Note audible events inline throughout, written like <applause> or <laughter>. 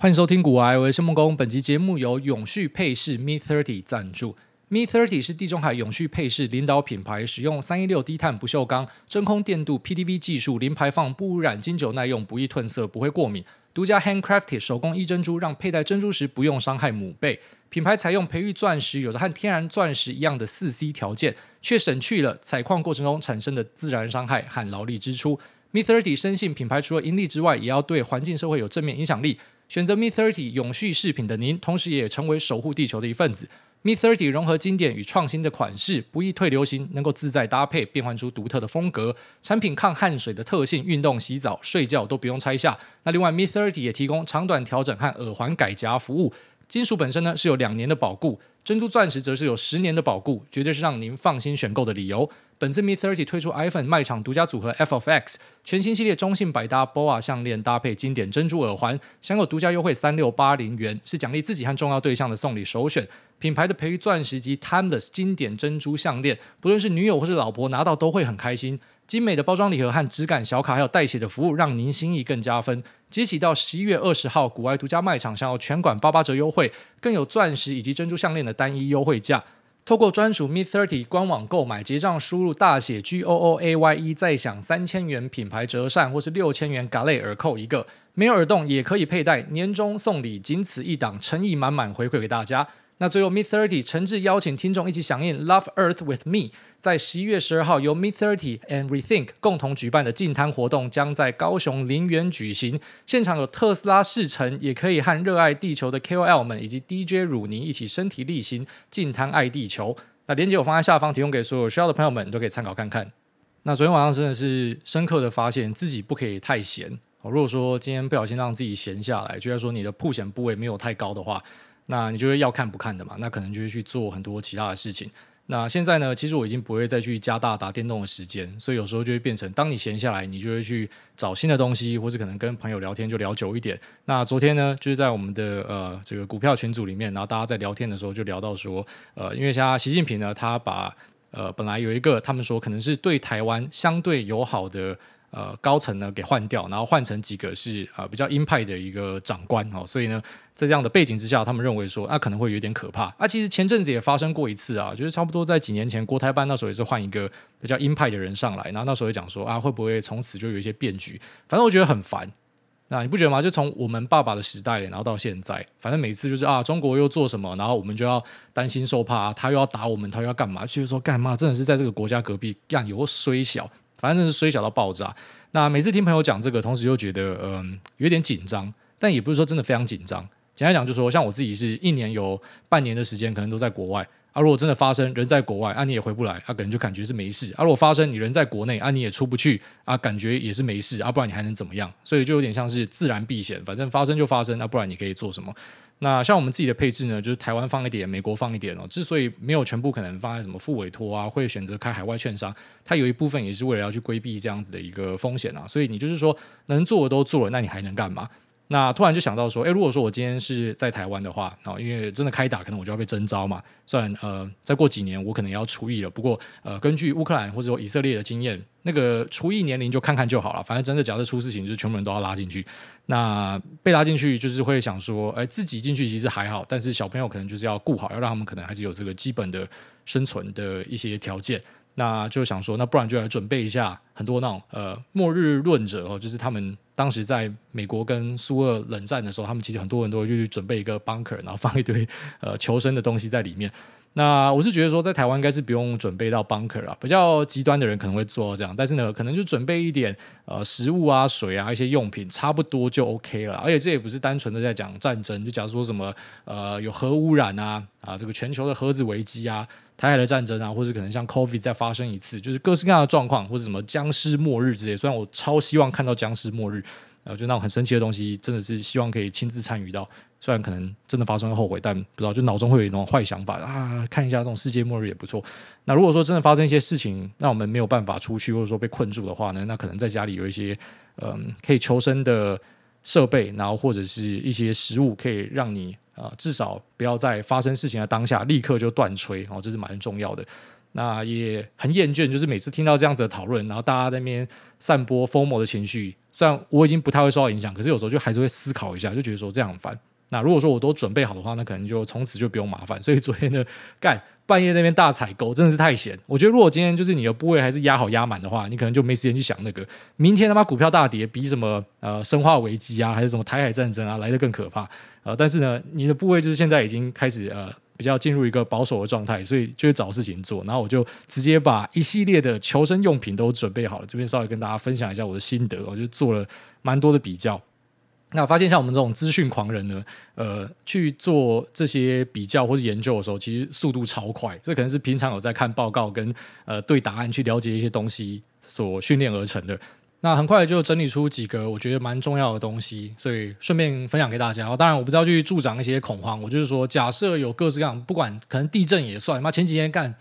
欢迎收听古癌，我是木工。本集节目由永续配饰 Me Thirty 赞助。Me Thirty 是地中海永续配饰领导品牌，使用三一六低碳不锈钢、真空电镀 PDV 技术，零排放、不污染、经久耐用、不易褪色、不会过敏。独家 Handcrafted 手工艺珍珠，让佩戴珍珠时不用伤害母贝。品牌采用培育钻石，有着和天然钻石一样的四 C 条件，却省去了采矿过程中产生的自然伤害和劳力支出。Me Thirty 深信品牌除了盈利之外，也要对环境社会有正面影响力。选择 Me Thirty 永续饰品的您，同时也成为守护地球的一份子。Me Thirty 融合经典与创新的款式，不易退流行，能够自在搭配，变换出独特的风格。产品抗汗水的特性，运动、洗澡、睡觉都不用拆下。那另外，Me Thirty 也提供长短调整和耳环改夹服务。金属本身呢是有两年的保固，珍珠钻石则是有十年的保固，绝对是让您放心选购的理由。本次 Me Thirty 推出 iPhone 卖场独家组合 F of X 全新系列中性百搭 BOA 项链搭配经典珍珠耳环，享有独家优惠三六八零元，是奖励自己和重要对象的送礼首选。品牌的培育钻石及 Timeless 经典珍珠项链，不论是女友或是老婆拿到都会很开心。精美的包装礼盒和质感小卡，还有代写的服务，让您心意更加分。即起到十一月二十号，股癌独家卖场享有全馆八八折优惠，更有钻石以及珍珠项链的单一优惠价。透过专属 Me Thirty 官网购买，结账输入大写 G O O A Y E，再享三千元品牌折扇或是六千元嘎类耳扣一个，没有耳洞也可以佩戴。年终送礼仅此一档，诚意满满回馈给大家。那最后，Mid Thirty 诚挚邀请听众一起响应 Love Earth with Me，在十一月十二号由 Mid Thirty and Rethink 共同举办的净滩活动，将在高雄林园举行。现场有特斯拉试乘，也可以和热爱地球的 KOL 们以及 DJ 汝妮一起身体力行净滩爱地球。那链接我放在下方，提供给所有需要的朋友们都可以参考看看。那昨天晚上真的是深刻的发现自己不可以太闲。如果说今天不小心让自己闲下来，就要说你的曝险部位没有太高的话。那你就会要看不看的嘛？那可能就会去做很多其他的事情。那现在呢，其实我已经不会再去加大打电动的时间，所以有时候就会变成，当你闲下来，你就会去找新的东西，或者可能跟朋友聊天就聊久一点。那昨天呢，就是在我们的呃这个股票群组里面，然后大家在聊天的时候就聊到说，呃，因为像习近平呢，他把呃本来有一个他们说可能是对台湾相对友好的。呃，高层呢给换掉，然后换成几个是呃比较鹰派的一个长官哦，所以呢，在这样的背景之下，他们认为说那、可能会有点可怕。啊，其实前阵子也发生过一次啊，就是差不多在几年前，国台办那时候也是换一个比较鹰派的人上来，然后那时候也讲说啊，会不会从此就有一些变局？反正我觉得很烦。那你不觉得吗？就从我们爸爸的时代，然后到现在，反正每次就是啊，中国又做什么，然后我们就要担心受怕，他又要打我们，他又要干嘛？就是说干嘛？真的是在这个国家隔壁干有个衰小。反正是衰小到爆炸。那每次听朋友讲这个，同时又觉得嗯、有点紧张，但也不是说真的非常紧张。简单讲，就是说像我自己是一年有半年的时间，可能都在国外啊。如果真的发生人在国外啊，你也回不来啊，可能就感觉是没事啊。如果发生你人在国内啊，你也出不去啊，感觉也是没事啊，不然你还能怎么样？所以就有点像是自然避险，反正发生就发生，那、不然你可以做什么？那像我们自己的配置呢，就是台湾放一点，美国放一点哦。之所以没有全部可能放在什么副委托啊，会选择开海外券商，它有一部分也是为了要去规避这样子的一个风险啊。所以你就是说能做的都做了，那你还能干嘛？那突然就想到说，诶，如果说我今天是在台湾的话，啊，因为真的开打，可能我就要被征召嘛。虽然呃，再过几年我可能要除役了，不过呃，根据乌克兰或者说以色列的经验，那个除役年龄就看看就好了。反正真的假设出事情，就是全部人都要拉进去。那被拉进去，就是会想说，诶，自己进去其实还好，但是小朋友可能就是要顾好，要让他们可能还是有这个基本的生存的一些条件。那就想说，那不然就来准备一下很多那种呃末日论者哦，就是他们当时在美国跟苏俄冷战的时候，他们其实很多人都会去准备一个 bunker，然后放一堆呃求生的东西在里面。那我是觉得说，在台湾应该是不用准备到 bunker 啊，比较极端的人可能会做到这样，但是呢，可能就准备一点呃食物啊、水啊一些用品，差不多就 OK 了。而且这也不是单纯的在讲战争，就假如说什么呃有核污染啊啊，这个全球的核子危机啊。台海的战争啊，或者可能像 COVID 再发生一次，就是各式各样的状况，或者什么僵尸末日之类。虽然我超希望看到僵尸末日，呃，就那种很神奇的东西，真的是希望可以亲自参与到。虽然可能真的发生后悔，但不知道就脑中会有一种坏想法啊，看一下这种世界末日也不错。那如果说真的发生一些事情，让我们没有办法出去，或者说被困住的话呢，那可能在家里有一些嗯、可以求生的设备，然后或者是一些食物，可以让你。啊，至少不要在发生事情的当下立刻就断炊哦，这是蛮重要的。那也很厌倦，就是每次听到这样子的讨论，然后大家在那边散播疯魔的情绪。虽然我已经不太会受到影响，可是有时候就还是会思考一下，就觉得说这样很烦。那如果说我都准备好的话，那可能就从此就不用麻烦。所以昨天呢，干半夜那边大采购真的是太闲。我觉得如果今天就是你的部位还是压好压满的话，你可能就没时间去想那个明天他妈股票大跌比什么呃生化危机啊，还是什么台海战争啊来的更可怕。呃，但是呢，你的部位就是现在已经开始呃比较进入一个保守的状态，所以就会找事情做。然后我就直接把一系列的求生用品都准备好了，这边稍微跟大家分享一下我的心得。我就做了蛮多的比较。那我发现像我们这种资讯狂人呢，呃，去做这些比较或者研究的时候，其实速度超快。这可能是平常有在看报告跟呃对答案去了解一些东西所训练而成的。那很快就整理出几个我觉得蛮重要的东西，所以顺便分享给大家。当然，我不知道去助长一些恐慌，我就是说，假设有各式各样，不管可能地震也算。妈前几天干。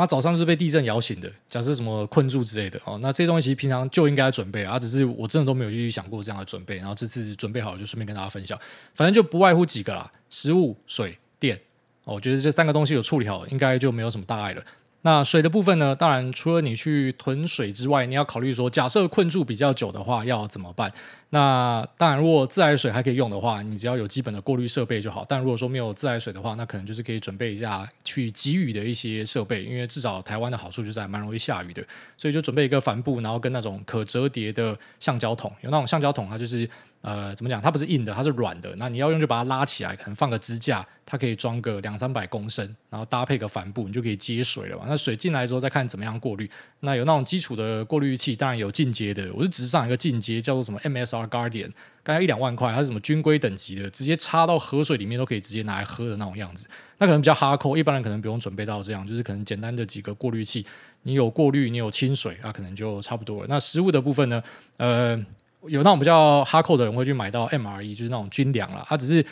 妈早上就是被地震摇醒的，假设什么困住之类的哦，那这些东西其实平常就应该准备啊，只是我真的都没有去想过这样的准备，然后这次准备好了就顺便跟大家分享，反正就不外乎几个啦，食物、水、电，我觉得这三个东西有处理好，应该就没有什么大碍了。那水的部分呢？当然，除了你去囤水之外，你要考虑说，假设困住比较久的话，要怎么办？那当然，如果自来水还可以用的话，你只要有基本的过滤设备就好。但如果说没有自来水的话，那可能就是可以准备一下去集雨的一些设备，因为至少台湾的好处就是还蛮容易下雨的，所以就准备一个帆布，然后跟那种可折叠的橡胶桶，有那种橡胶桶，它就是。呃，怎么讲？它不是硬的，它是软的。那你要用就把它拉起来，可能放个支架，它可以装个两三百公升，然后搭配个帆布，你就可以接水了嘛。那水进来之后再看怎么样过滤。那有那种基础的过滤器，当然有进阶的。我是直上一个进阶，叫做什么 MSR Guardian，大概一两万块，它是什么军规等级的，直接插到河水里面都可以直接拿来喝的那种样子。那可能比较哈扣，一般人可能不用准备到这样，就是可能简单的几个过滤器，你有过滤，你有清水，那可能就差不多了。那食物的部分呢？呃。有那种比较哈扣的人会去买到 MRE，就是那种军粮了。它只是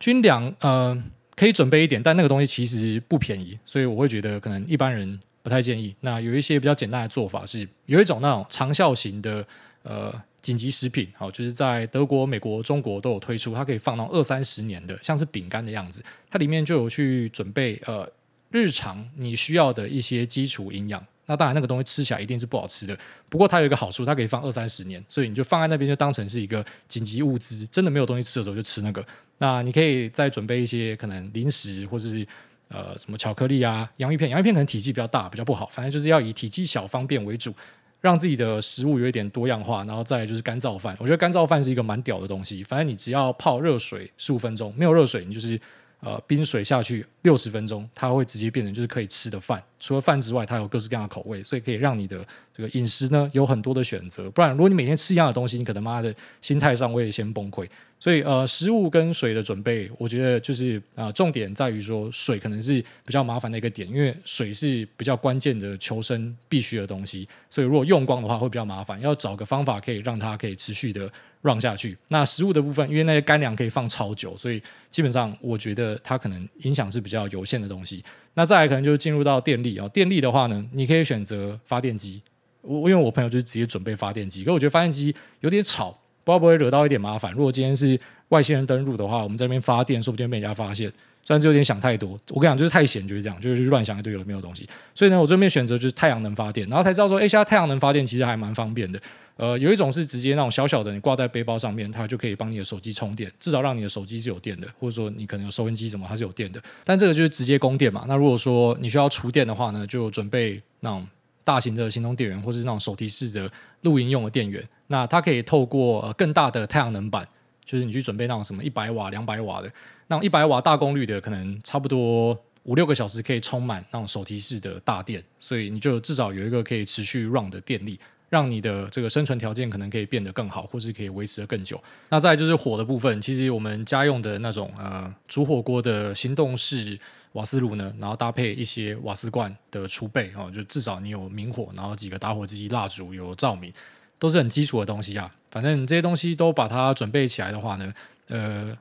军粮，呃，可以准备一点，但那个东西其实不便宜，所以我会觉得可能一般人不太建议。那有一些比较简单的做法是，有一种那种长效型的呃紧急食品，好，就是在德国、美国、中国都有推出，它可以放到二三十年的，像是饼干的样子，它里面就有去准备呃日常你需要的一些基础营养。那当然，那个东西吃起来一定是不好吃的。不过它有一个好处，它可以放二三十年，所以你就放在那边，就当成是一个紧急物资。真的没有东西吃的时候，就吃那个。那你可以再准备一些可能零食，或者是呃什么巧克力啊、洋芋片。洋芋片可能体积比较大，比较不好。反正就是要以体积小、方便为主，让自己的食物有一点多样化。然后再来就是干燥饭，我觉得干燥饭是一个蛮屌的东西。反正你只要泡热水十五分钟，没有热水，你就是。呃，冰水下去六十分钟，它会直接变成就是可以吃的饭。除了饭之外，它有各式各样的口味，所以可以让你的这个饮食呢有很多的选择。不然，如果你每天吃一样的东西，你可能妈的心态上会先崩溃。所以，呃，食物跟水的准备，我觉得就是啊、呃，重点在于说水可能是比较麻烦的一个点，因为水是比较关键的求生必须的东西。所以，如果用光的话会比较麻烦，要找个方法可以让它可以持续的 run 下去。那食物的部分，因为那些干粮可以放超久，所以基本上我觉得它可能影响是比较有限的东西。那再来可能就进入到电力啊、哦，电力的话呢，你可以选择发电机。我因为我朋友就是直接准备发电机，可我觉得发电机有点吵。不知道不会惹到一点麻烦。如果今天是外星人登陆的话，我们在那边发电，说不定被人家发现。虽然这有点想太多，我跟你讲，就是太闲，就是这样，就是乱想一堆有的没有东西。所以呢，我这边选择就是太阳能发电，然后才知道说，哎，现在太阳能发电其实还蛮方便的。呃，有一种是直接那种小小的，你挂在背包上面，它就可以帮你的手机充电，至少让你的手机是有电的，或者说你可能有收音机什么，它是有电的。但这个就是直接供电嘛。那如果说你需要储电的话呢，就准备那种大型的行动电源，或是那种手提式的露营用的电源。那它可以透过呃更大的太阳能板，就是你去准备那种什么一百瓦、两百瓦的，那一百瓦大功率的，可能差不多五六个小时可以充满那种手提式的大电，所以你就至少有一个可以持续 run 的电力，让你的这个生存条件可能可以变得更好，或是可以维持得更久。那再就是火的部分，其实我们家用的那种呃煮火锅的行动式瓦斯炉呢，然后搭配一些瓦斯罐的储备哦，就至少你有明火，然后几个打火机、蜡烛有照明。都是很基础的东西啊，反正这些东西都把它准备起来的话呢，呃，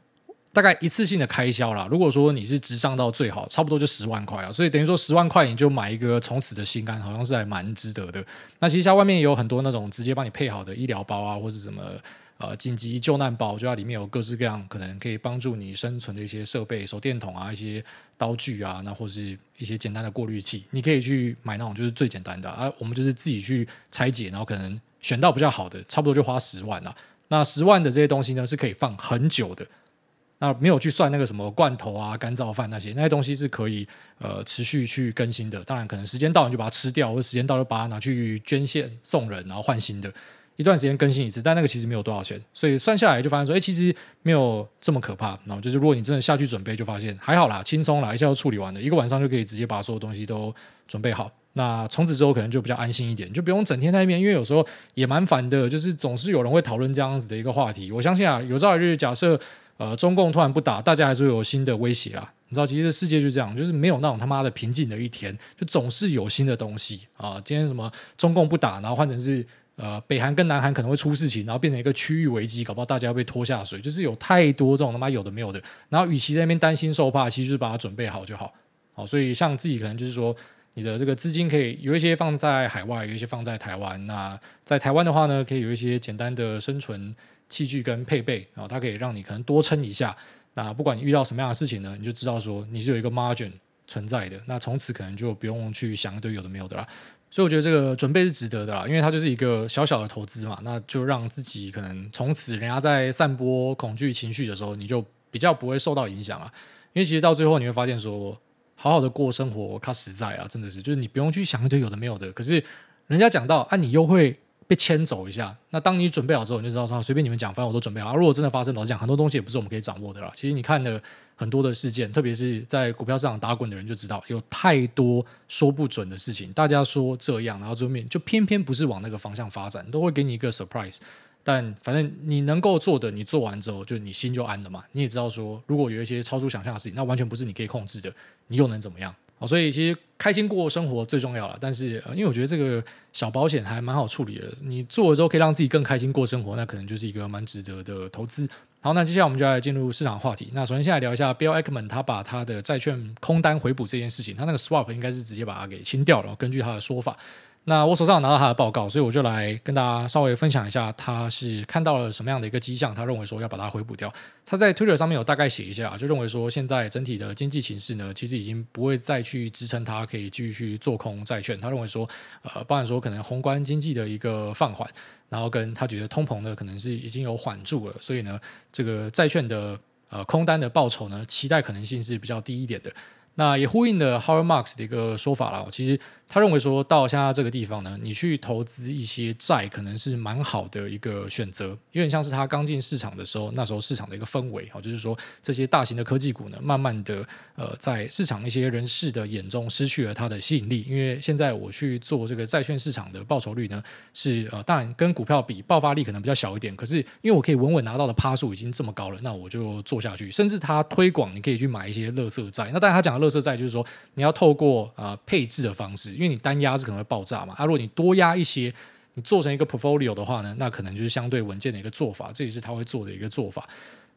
大概一次性的开销啦。如果说你是直上到最好，差不多就十万块啊，所以等于说十万块你就买一个从此的心肝，好像是还蛮值得的。那其实像外面也有很多那种直接帮你配好的医疗包啊，或者什么呃紧急救难包，就它里面有各式各样可能可以帮助你生存的一些设备，手电筒啊，一些刀具啊，那或是一些简单的过滤器，你可以去买那种就是最简单的啊，我们就是自己去拆解，然后可能选到比较好的，差不多就花十万了。那十万的这些东西呢，是可以放很久的。那没有去算那个什么罐头啊、干燥饭那些，那些东西是可以呃持续去更新的。当然，可能时间到你就把它吃掉，或者时间到就把它拿去捐献送人，然后换新的。一段时间更新一次，但那个其实没有多少钱，所以算下来就发现说，哎，其实没有这么可怕。然后就是如果你真的下去准备，就发现还好啦，轻松啦，一下就处理完了，一个晚上就可以直接把所有东西都准备好。那从此之后可能就比较安心一点，就不用整天在那边，因为有时候也蛮烦的，就是总是有人会讨论这样子的一个话题。我相信啊，有朝一日假设。呃，中共突然不打，大家还是会有新的威胁啦。你知道，其实世界就这样，就是没有那种他妈的平静的一天，就总是有新的东西啊。今天什么中共不打，然后换成是呃北韩跟南韩可能会出事情，然后变成一个区域危机，搞不好大家要被拖下水，就是有太多这种他妈有的没有的。然后与其在那边担心受怕，其实就是把它准备好就好。好，所以像自己可能就是说，你的这个资金可以有一些放在海外，有一些放在台湾。那在台湾的话呢，可以有一些简单的生存。器具跟配备，然后它可以让你可能多撑一下。那不管你遇到什么样的事情呢，你就知道说你是有一个 margin 存在的。那从此可能就不用去想一堆有的没有的啦。所以我觉得这个准备是值得的啦，因为它就是一个小小的投资嘛。那就让自己可能从此人家在散播恐惧情绪的时候，你就比较不会受到影响啊。因为其实到最后你会发现说，好好的过生活，它实在啊，真的是就是你不用去想一堆有的没有的。可是人家讲到啊，你又会。被牵走一下，那当你准备好之后，你就知道说，随便你们讲，反正我都准备好。如果真的发生，老实讲，很多东西也不是我们可以掌握的啦。其实你看了很多的事件，特别是在股票市场打滚的人就知道，有太多说不准的事情。大家说这样，然后最后面就偏偏不是往那个方向发展，都会给你一个 surprise。但反正你能够做的，你做完之后，就你心就安了嘛。你也知道说，如果有一些超出想象的事情，那完全不是你可以控制的，你又能怎么样？好，所以其实开心过生活最重要了。但是，因为我觉得这个小保险还蛮好处理的，你做了之后可以让自己更开心过生活，那可能就是一个蛮值得的投资。好，那接下来我们就来进入市场话题。那首先先来聊一下 Bill Ackman 他把他的债券空单回补这件事情，他那个 swap 应该是直接把它给清掉了。根据他的说法。那我手上拿到他的报告，所以我就来跟大家稍微分享一下，他是看到了什么样的一个迹象，他认为说要把它回补掉。他在 Twitter 上面有大概写一下，就认为说现在整体的经济形势呢，其实已经不会再去支撑他可以继续做空债券。他认为说，呃，包含说可能宏观经济的一个放缓，然后跟他觉得通膨呢可能是已经有缓住了，所以呢，这个债券的呃空单的报酬呢，期待可能性是比较低一点的。那也呼应了 Howard Marks 的一个说法了。其实他认为说到现在这个地方呢，你去投资一些债可能是蛮好的一个选择，有点像是他刚进市场的时候，那时候市场的一个氛围，就是说这些大型的科技股呢，慢慢的呃在市场一些人士的眼中失去了它的吸引力。因为现在我去做这个债券市场的报酬率呢，是呃当然跟股票比爆发力可能比较小一点，可是因为我可以稳稳拿到的趴数已经这么高了，那我就做下去。甚至他推广你可以去买一些乐色债，那当然他讲的乐色在就是说，你要透过呃配置的方式，因为你单压是可能会爆炸嘛。啊，如果你多压一些，你做成一个 portfolio 的话呢，那可能就是相对稳健的一个做法。这也是他会做的一个做法。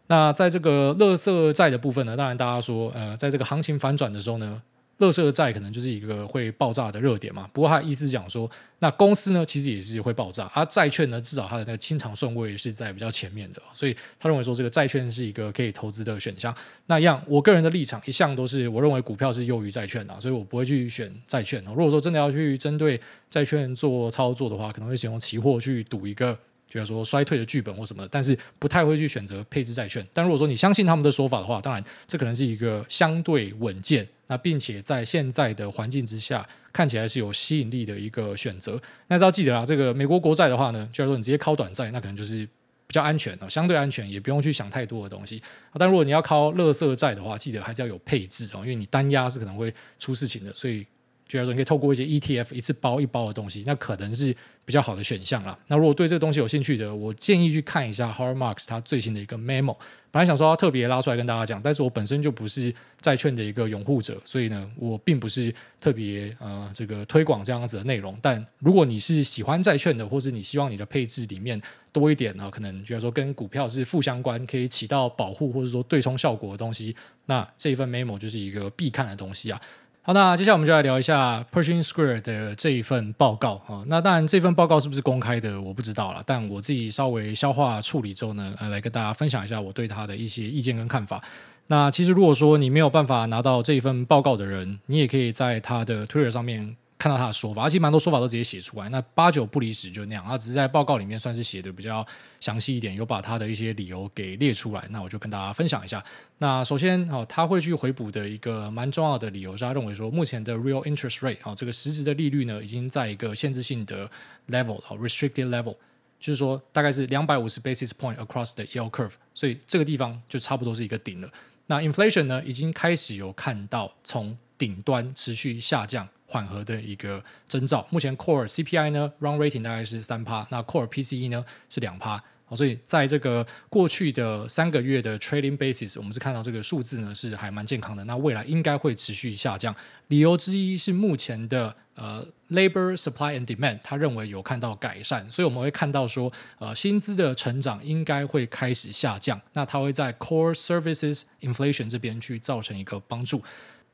那在这个乐色债的部分呢，当然大家说，呃，在这个行情反转的时候呢。垃圾债可能就是一个会爆炸的热点嘛，不过他的意思讲说，那公司呢其实也是会爆炸，而债券呢至少它的那个清偿顺位是在比较前面的，所以他认为说这个债券是一个可以投资的选项。那一样，我个人的立场一向都是我认为股票是优于债券的，所以我不会去选债券。如果说真的要去针对债券做操作的话，可能会使用期货去赌一个。就是说衰退的剧本或什么，但是不太会去选择配置债券。但如果说你相信他们的说法的话，当然这可能是一个相对稳健，那并且在现在的环境之下看起来是有吸引力的一个选择。那是要记得啊，这个美国国债的话呢，就是说你直接靠短债，那可能就是比较安全的，相对安全，也不用去想太多的东西。但如果你要靠垃圾债的话，记得还是要有配置哦，因为你单压是可能会出事情的，所以。就是说，你可以透过一些 ETF 一次包一包的东西，那可能是比较好的选项啦。那如果对这个东西有兴趣的，我建议去看一下 Howard Marks 他最新的一个 memo。本来想说要特别拉出来跟大家讲，但是我本身就不是债券的一个拥护者，所以呢，我并不是特别呃这个推广这样子的内容。但如果你是喜欢债券的，或是你希望你的配置里面多一点呢，可能觉得说跟股票是负相关，可以起到保护或者说对冲效果的东西，那这一份 memo 就是一个必看的东西啊。好，那接下来我们就来聊一下 Pershing Square 的这一份报告啊。那当然，这份报告是不是公开的，我不知道了。但我自己稍微消化处理之后呢，呃，来跟大家分享一下我对他的一些意见跟看法。那其实如果说你没有办法拿到这一份报告的人，你也可以在他的 Twitter 上面。看到他的说法，而且蛮多说法都直接写出来。那八九不离十就那样，他只是在报告里面算是写的比较详细一点，有把他的一些理由给列出来。那我就跟大家分享一下。那首先，哦，他会去回补的一个蛮重要的理由是他认为说，目前的 real interest rate 啊，这个实质的利率呢，已经在一个限制性的 level 啊，restricted level，就是说大概是两百五十 basis point across the yield curve，所以这个地方就差不多是一个顶了。那 inflation 呢，已经开始有看到从顶端持续下降。缓和的一个征兆。目前 Core CPI 呢，Run Rating 大概是三趴，那 Core PCE 呢是两趴。好，所以在这个过去的三个月的 Trading Basis，我们是看到这个数字呢是还蛮健康的。那未来应该会持续下降。理由之一是目前的呃 Labor Supply and Demand，他认为有看到改善，所以我们会看到说呃薪资的成长应该会开始下降。那它会在 Core Services Inflation 这边去造成一个帮助。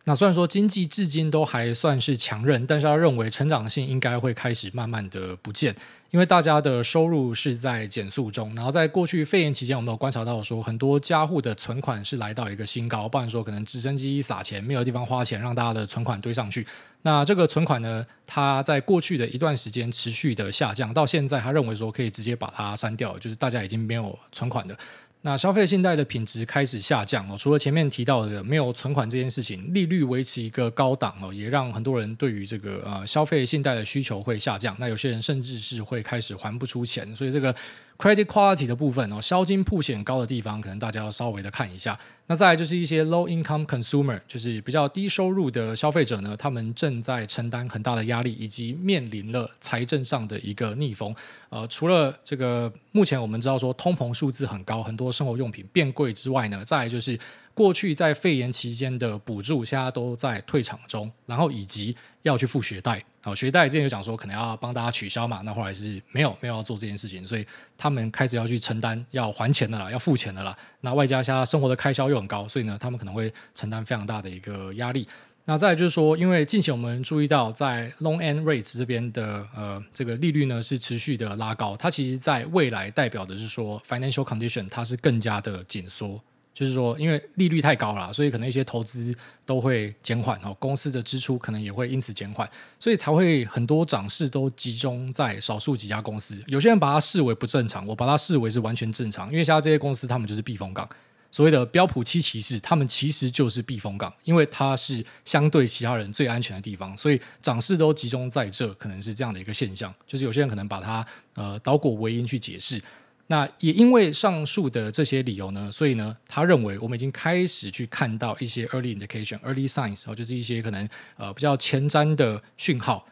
那虽然说经济至今都还算是强韧，但是他认为成长性应该会开始慢慢的不见，因为大家的收入是在减速中。然后在过去肺炎期间，我们有观察到说，很多家户的存款是来到一个新高，不然说可能直升机撒钱，没有地方花钱，让大家的存款堆上去。那这个存款呢，它在过去的一段时间持续的下降，到现在他认为说可以直接把它删掉，就是大家已经没有存款的。那消费信贷的品质开始下降哦，除了前面提到的没有存款这件事情，利率维持一个高档哦，也让很多人对于这个呃消费信贷的需求会下降。那有些人甚至是会开始还不出钱，所以这个。Credit quality 的部分哦，销金铺险高的地方，可能大家要稍微的看一下。那再来就是一些 low income consumer，就是比较低收入的消费者呢，他们正在承担很大的压力，以及面临了财政上的一个逆风。呃，除了这个目前我们知道说通膨数字很高，很多生活用品变贵之外呢，再来就是。过去在肺炎期间的补助，现在都在退场中，然后以及要去付学贷。好，学贷之前就讲说可能要帮大家取消嘛，那后来是没有没有要做这件事情，所以他们开始要去承担要还钱的啦，要付钱的啦。那外加现在生活的开销又很高，所以呢，他们可能会承担非常大的一个压力。那再就是说，因为近期我们注意到在 long end rates 这边的呃这个利率呢是持续的拉高，它其实在未来代表的是说 financial condition 它是更加的紧缩。就是说，因为利率太高了，所以可能一些投资都会减缓哦，公司的支出可能也会因此减缓，所以才会很多涨势都集中在少数几家公司。有些人把它视为不正常，我把它视为是完全正常，因为现在这些公司他们就是避风港。所谓的标普七骑士，他们其实就是避风港，因为它是相对其他人最安全的地方，所以涨势都集中在这，可能是这样的一个现象。就是有些人可能把它呃倒果为因去解释。那也因为上述的这些理由呢，所以呢，他认为我们已经开始去看到一些 early indication、early signs，就是一些可能呃比较前瞻的讯号。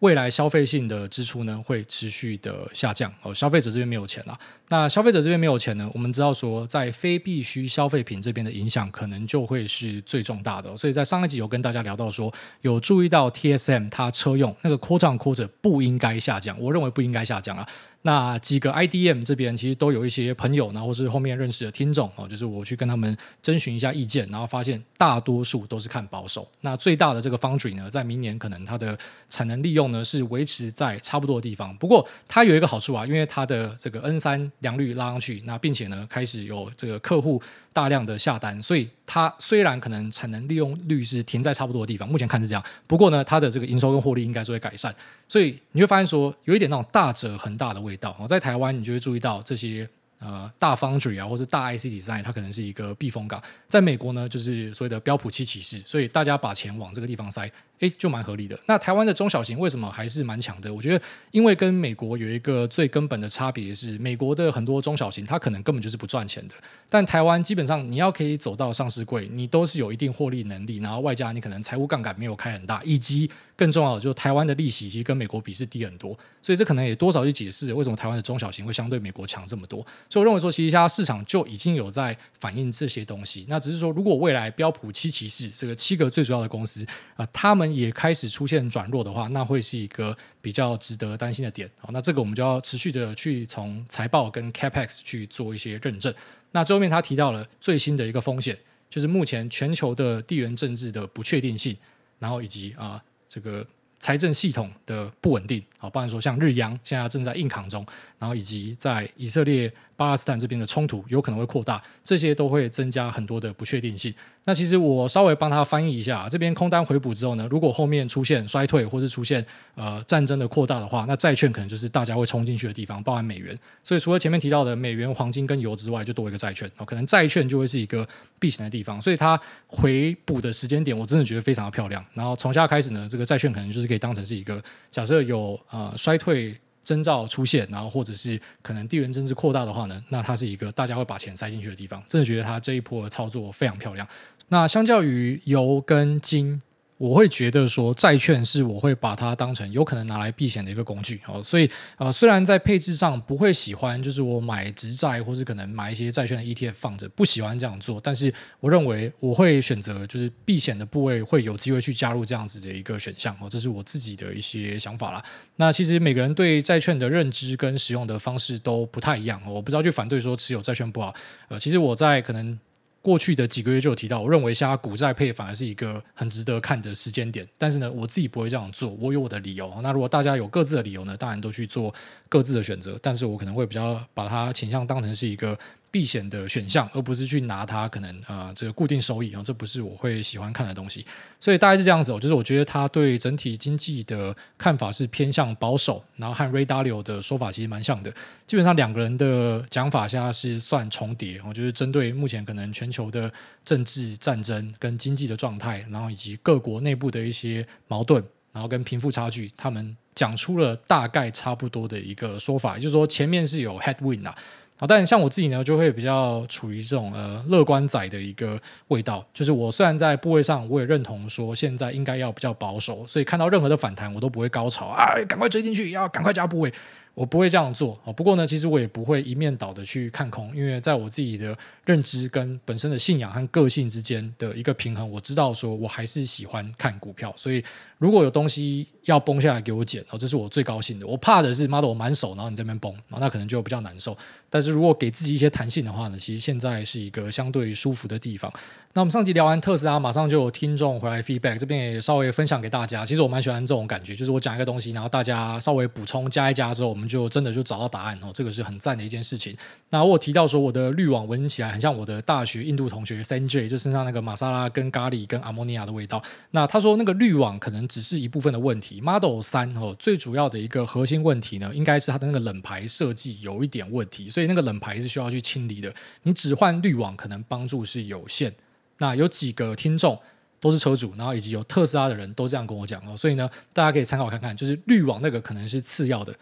未来消费性的支出呢，会持续的下降哦，消费者这边没有钱了。那消费者这边没有钱呢，我们知道说，在非必需消费品这边的影响，可能就会是最重大的。所以在上一集有跟大家聊到说，有注意到 TSM 它车用那个 quarter-on-quarter 不应该下降，我认为不应该下降啊。那几个 IDM 这边其实都有一些朋友，呢，或是后面认识的听众哦，就是我去跟他们征询一下意见，然后发现大多数都是看保守。那最大的这个 Foundry 呢，在明年可能它的产能利用呢是维持在差不多的地方。不过它有一个好处啊，因为它的这个 N 三良率拉上去，那并且呢开始有这个客户大量的下单，所以它虽然可能产能利用率是停在差不多的地方，目前看是这样。不过呢，它的这个营收跟获利应该是会改善，所以你会发现说有一点那种大者恒大的味道。我在台湾，你就会注意到这些呃大 foundry 啊，或是大 IC design，它可能是一个避风港。在美国呢，就是所谓的标普七骑士，所以大家把钱往这个地方塞。诶，就蛮合理的。那台湾的中小型为什么还是蛮强的？我觉得，因为跟美国有一个最根本的差别是，美国的很多中小型它可能根本就是不赚钱的，但台湾基本上你要可以走到上市柜，你都是有一定获利能力，然后外加你可能财务杠杆没有开很大，以及更重要的就是台湾的利息其实跟美国比是低很多，所以这可能也多少去解释为什么台湾的中小型会相对美国强这么多。所以我认为说，其实现在市场就已经有在反映这些东西。那只是说，如果未来标普七骑士这个七个最主要的公司啊、呃，他们也开始出现转弱的话，那会是一个比较值得担心的点。好，那这个我们就要持续的去从财报跟 Capex 去做一些认证。那最后面他提到了最新的一个风险，就是目前全球的地缘政治的不确定性。然后以及啊、这个。财政系统的不稳定，包含说像日央现在正在硬扛中，然后以及在以色列巴勒斯坦这边的冲突有可能会扩大，这些都会增加很多的不确定性。那其实我稍微帮他翻译一下，这边空单回补之后呢，如果后面出现衰退或是出现呃战争的扩大的话，那债券可能就是大家会冲进去的地方，包含美元。所以除了前面提到的美元、黄金跟油之外，就多一个债券，可能债券就会是一个避险的地方。所以它回补的时间点，我真的觉得非常的漂亮。然后从下开始呢，这个债券可能就是可以当成是一个假设有呃衰退。征兆出现，然后或者是可能地缘政治扩大的话呢，那它是一个大家会把钱塞进去的地方。真的觉得它这一波的操作非常漂亮。那相较于油跟金。我会觉得说，债券是我会把它当成有可能拿来避险的一个工具哦，所以呃，虽然在配置上不会喜欢，就是我买直债或是可能买一些债券的 ETF 放着，不喜欢这样做，但是我认为我会选择就是避险的部位会有机会去加入这样子的一个选项哦，这是我自己的一些想法啦。那其实每个人对债券的认知跟使用的方式都不太一样，我不知道去反对说持有债券不好，呃，其实我在可能。过去的几个月就有提到，我认为现在股债配反而是一个很值得看的时间点。但是呢，我自己不会这样做，我有我的理由。那如果大家有各自的理由呢，当然都去做各自的选择。但是我可能会比较把它倾向当成是一个。避险的选项，而不是去拿它可能啊、呃、这个固定收益啊，这不是我会喜欢看的东西。所以大概是这样子哦，就是我觉得他对整体经济的看法是偏向保守，然后和 Ray Dalio 的说法其实蛮像的。基本上两个人的讲法现在是算重叠，我觉得针对目前可能全球的政治战争跟经济的状态，然后以及各国内部的一些矛盾，然后跟贫富差距，他们讲出了大概差不多的一个说法，也就是说前面是有 headwind 啊。好，但像我自己呢，就会比较处于这种呃乐观仔的一个味道。就是我虽然在部位上，我也认同说现在应该要比较保守，所以看到任何的反弹，我都不会高潮啊，赶快追进去，要赶快加部位。我不会这样做啊。不过呢，其实我也不会一面倒的去看空，因为在我自己的认知跟本身的信仰和个性之间的一个平衡，我知道说我还是喜欢看股票，所以如果有东西要崩下来给我捡，哦，这是我最高兴的。我怕的是，妈的，我满手，然后你这边崩，那可能就比较难受。但是如果给自己一些弹性的话呢，其实现在是一个相对舒服的地方。那我们上集聊完特斯拉，马上就有听众回来 feedback，这边也稍微分享给大家。其实我蛮喜欢这种感觉，就是我讲一个东西，然后大家稍微补充加一加之后，我们就真的就找到答案哦，这个是很赞的一件事情。那我提到说我的滤网闻起来很像我的大学印度同学 Sanjay，就身上那个玛莎拉跟咖喱跟阿摩尼亚的味道。那他说那个滤网可能只是一部分的问题。Model 三哦，最主要的一个核心问题呢，应该是它的那个冷排设计有一点问题，所以那个冷排是需要去清理的。你只换滤网可能帮助是有限。那有几个听众都是车主，然后以及有特斯拉的人都这样跟我讲哦，所以呢，大家可以参考看看，就是滤网那个可能是次要的，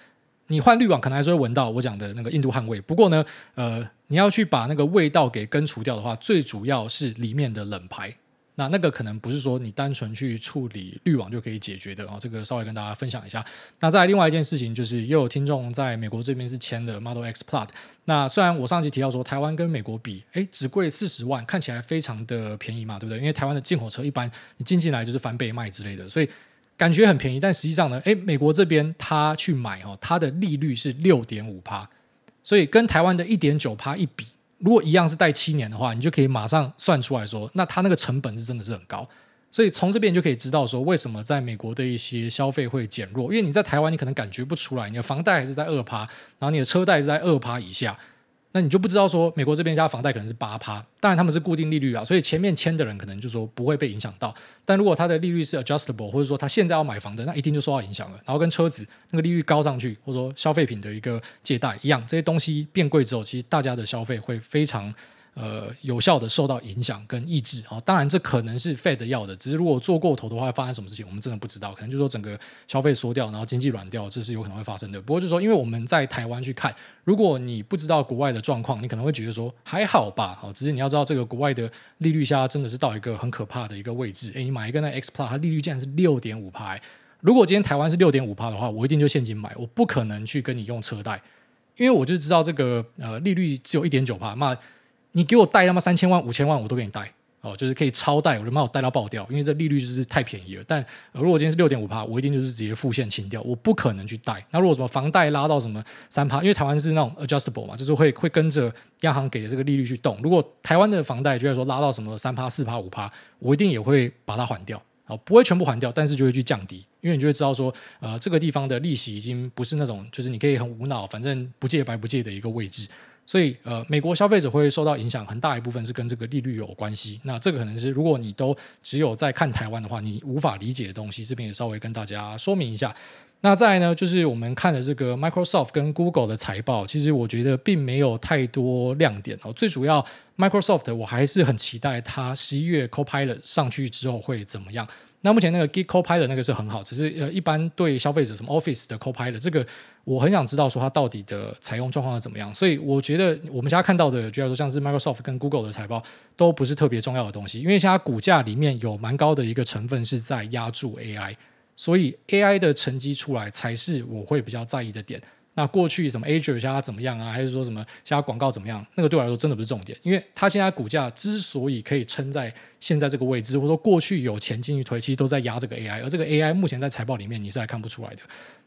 你换滤网可能还是会闻到我讲的那个印度汗味。不过呢，呃，你要去把那个味道给根除掉的话，最主要是里面的冷排。那那个可能不是说你单纯去处理滤网就可以解决的哦，这个稍微跟大家分享一下。那再另外一件事情就是，又有听众在美国这边是签的 Model X Plaid。那虽然我上期提到说台湾跟美国比，诶，只贵四十万，看起来非常的便宜嘛，对不对？因为台湾的进口车一般你进进来就是翻倍卖之类的，所以感觉很便宜。但实际上呢，诶，美国这边他去买哦，它的利率是六点五趴，所以跟台湾的一点九趴一比。如果一样是贷七年的话，你就可以马上算出来说，那它那个成本是真的是很高，所以从这边就可以知道说，为什么在美国的一些消费会减弱，因为你在台湾你可能感觉不出来，你的房贷还是在二趴，然后你的车贷是在二趴以下。那你就不知道说，美国这边家房贷可能是八趴，当然他们是固定利率啊，所以前面签的人可能就说不会被影响到。但如果他的利率是 adjustable，或者说他现在要买房的，那一定就受到影响了。然后跟车子那个利率高上去，或者说消费品的一个借贷一样，这些东西变贵之后，其实大家的消费会非常。呃，有效的受到影响跟抑制啊，当然这可能是 Fed 要的，只是如果做过头的话，会发生什么事情，我们真的不知道。可能就是说整个消费缩掉，然后经济软掉，这是有可能会发生的。不过就是说，因为我们在台湾去看，如果你不知道国外的状况，你可能会觉得说还好吧，好，只是你要知道这个国外的利率下真的是到一个很可怕的一个位置。诶，你买一个那 X Plus，它利率竟然是六点五趴。如果今天台湾是六点五趴的话，我一定就现金买，我不可能去跟你用车贷，因为我就知道这个呃利率只有一点九趴，那。你给我贷他妈三千万五千万，我都给你贷哦，就是可以超贷，我就把我贷到爆掉，因为这利率就是太便宜了。但如果今天是六点五趴，我一定就是直接付现清掉，我不可能去贷。那如果什么房贷拉到什么三趴，因为台湾是那种 adjustable 嘛，就是会会跟着央行给的这个利率去动。如果台湾的房贷就是说拉到什么三趴四趴五趴，我一定也会把它还掉。啊，不会全部还掉，但是就会去降低，因为你就会知道说，呃，这个地方的利息已经不是那种就是你可以很无脑，反正不借白不借的一个位置。所以，呃，美国消费者会受到影响，很大一部分是跟这个利率有关系。那这个可能是如果你都只有在看台湾的话，你无法理解的东西，这边也稍微跟大家说明一下。那再来呢，就是我们看的这个 Microsoft 跟 Google 的财报，其实我觉得并没有太多亮点哦。最主要，Microsoft 我还是很期待它十一月 Copilot 上去之后会怎么样。那目前那个 Git Copilot 那个是很好，只是呃，一般对消费者什么 Office 的 Copilot 这个，我很想知道说它到底的采用状况是怎么样。所以我觉得我们现在看到的，就要说像是 Microsoft 跟 Google 的财报，都不是特别重要的东西，因为现在股价里面有蛮高的一个成分是在压注 AI，所以 AI 的成绩出来才是我会比较在意的点。那过去什么 Azure 现在怎么样啊？还是说什么现在广告怎么样？那个对我来说真的不是重点，因为它现在股价之所以可以撑在现在这个位置，或者说过去有钱进去推，其实都在压这个 AI，而这个 AI 目前在财报里面你是还看不出来的。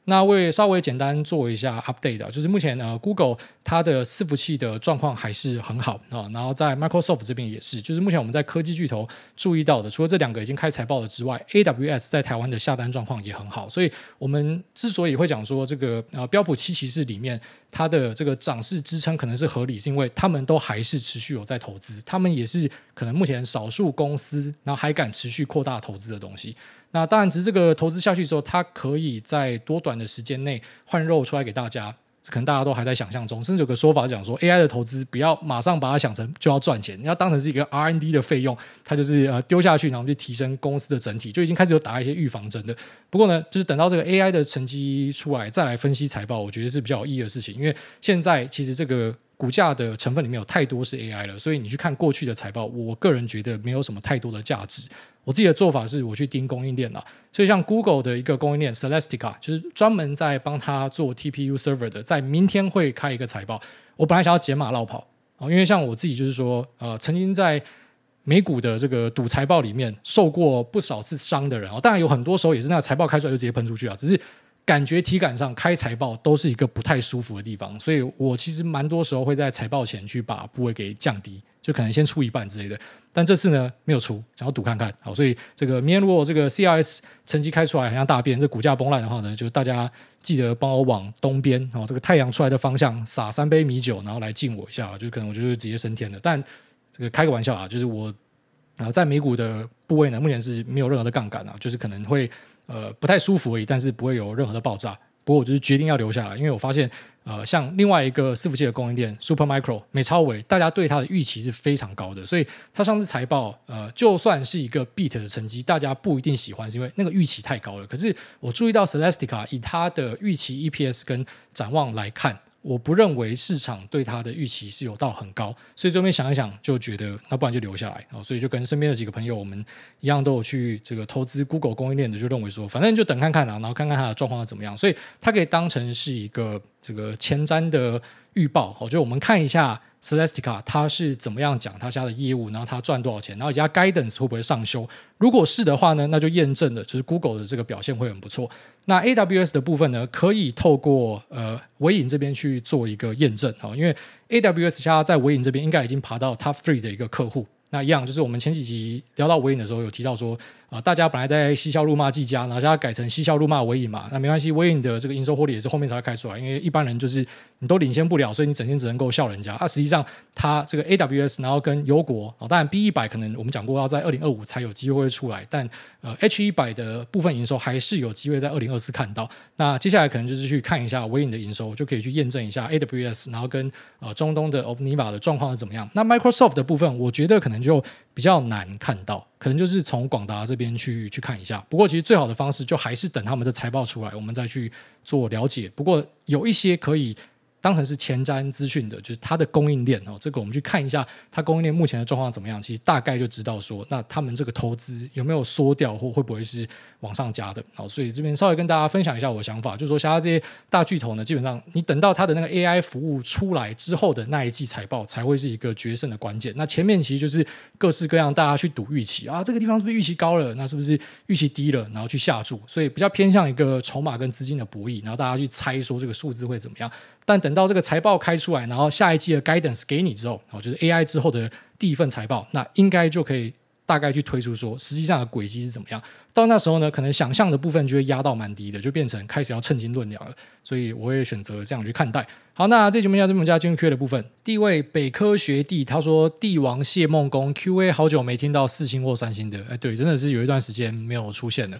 那为稍微简单做一下 update 的，就是目前呢，Google 它的伺服器的状况还是很好啊，然后在 Microsoft 这边也是，就是目前我们在科技巨头注意到的，除了这两个已经开财报了之外，AWS 在台湾的下单状况也很好，所以我们之所以会讲说这个呃标普七骑士里面它的这个涨势支撑可能是合理，是因为他们都还是持续有在投资，他们也是可能目前少数公司然后还敢持续扩大投资的东西。那当然，只是这个投资下去之后，它可以在多短的时间内换肉出来给大家，可能大家都还在想象中。甚至有个说法讲说，AI 的投资不要马上把它想成就要赚钱，你要当成是一个 R&D 的费用，它就是呃丢下去，然后去提升公司的整体，就已经开始有打一些预防针的。不过呢，就是等到这个 AI 的成绩出来，再来分析财报，我觉得是比较有意义的事情。因为现在其实这个股价的成分里面有太多是 AI 了，所以你去看过去的财报，我个人觉得没有什么太多的价值。我自己的做法是，我去盯供应链了。所以像 Google 的一个供应链 Celestica，就是专门在帮他做 TPU server 的，在明天会开一个财报。我本来想要解码落跑啊，因为像我自己就是说，呃，曾经在美股的这个赌财报里面受过不少次伤的人啊，当然有很多时候也是那个财报开出来就直接喷出去啊，只是。感觉体感上开财报都是一个不太舒服的地方，所以我其实蛮多时候会在财报前去把部位给降低，就可能先出一半之类的。但这次呢没有出，想要赌看看。好，所以这个明天如果这个 CRS 成绩开出来很像大便，这股价崩烂的话呢，就大家记得帮我往东边，然后这个太阳出来的方向撒三杯米酒，然后来敬我一下，就可能我就是直接升天了。但这个开个玩笑啊，就是我啊在美股的部位呢，目前是没有任何的杠杆啊，就是可能会。呃，不太舒服而已，但是不会有任何的爆炸。不过我就是决定要留下来，因为我发现，呃，像另外一个伺服器的供应链 Supermicro 美超伟，大家对它的预期是非常高的，所以它上次财报，呃，就算是一个 beat 的成绩，大家不一定喜欢，是因为那个预期太高了。可是我注意到 Celestica 以它的预期 EPS 跟展望来看。我不认为市场对它的预期是有到很高，所以这边想一想就觉得，那不然就留下来哦。所以就跟身边的几个朋友，我们一样都有去这个投资 Google 供应链的，就认为说，反正就等看看啊，然后看看它的状况怎么样。所以它可以当成是一个这个前瞻的预报，哦，就我们看一下。Celestica 它是怎么样讲他家的业务，然后他赚多少钱，然后加 Guidance 会不会上修？如果是的话呢，那就验证了，就是 Google 的这个表现会很不错。那 AWS 的部分呢，可以透过呃微影这边去做一个验证啊，因为 AWS 家在微影这边应该已经爬到 Top Three 的一个客户。那一样就是我们前几集聊到微影的时候有提到说。啊，大家本来在嬉笑怒骂技嘉，然后现在改成嬉笑怒骂微影嘛，那没关系，微影的这个营收获利也是后面才会开出来，因为一般人就是你都领先不了，所以你整天只能够笑人家。啊，实际上它这个 AWS，然后跟油国啊，当然 B 一百可能我们讲过要在二零二五才有机会出来，但呃 H 一百的部分营收还是有机会在二零二四看到。那接下来可能就是去看一下微影的营收，就可以去验证一下 AWS，然后跟呃中东的 OPNIVA 的状况是怎么样。那 Microsoft 的部分，我觉得可能就比较难看到。可能就是从广达这边去去看一下，不过其实最好的方式就还是等他们的财报出来，我们再去做了解。不过有一些可以。当成是前瞻资讯的，就是它的供应链哦，这个我们去看一下它供应链目前的状况怎么样，其实大概就知道说，那他们这个投资有没有缩掉，或会不会是往上加的。好，所以这边稍微跟大家分享一下我的想法，就是说，像它这些大巨头呢，基本上你等到它的那个 AI 服务出来之后的那一季财报，才会是一个决胜的关键。那前面其实就是各式各样大家去赌预期啊，这个地方是不是预期高了？那是不是预期低了？然后去下注，所以比较偏向一个筹码跟资金的博弈，然后大家去猜说这个数字会怎么样。但等到这个财报开出来，然后下一季的 guidance 给你之后，哦，就是 AI 之后的第一份财报，那应该就可以大概去推出说实际上的轨迹是怎么样。到那时候呢，可能想象的部分就会压到蛮低的，就变成开始要称斤论两了。所以我会选择这样去看待。好，那这节目要这么加进入 Q&A 的部分。第一位北科学弟他说：“帝王谢梦工 Q&A 好久没听到四星或三星的，哎，对，真的是有一段时间没有出现了。”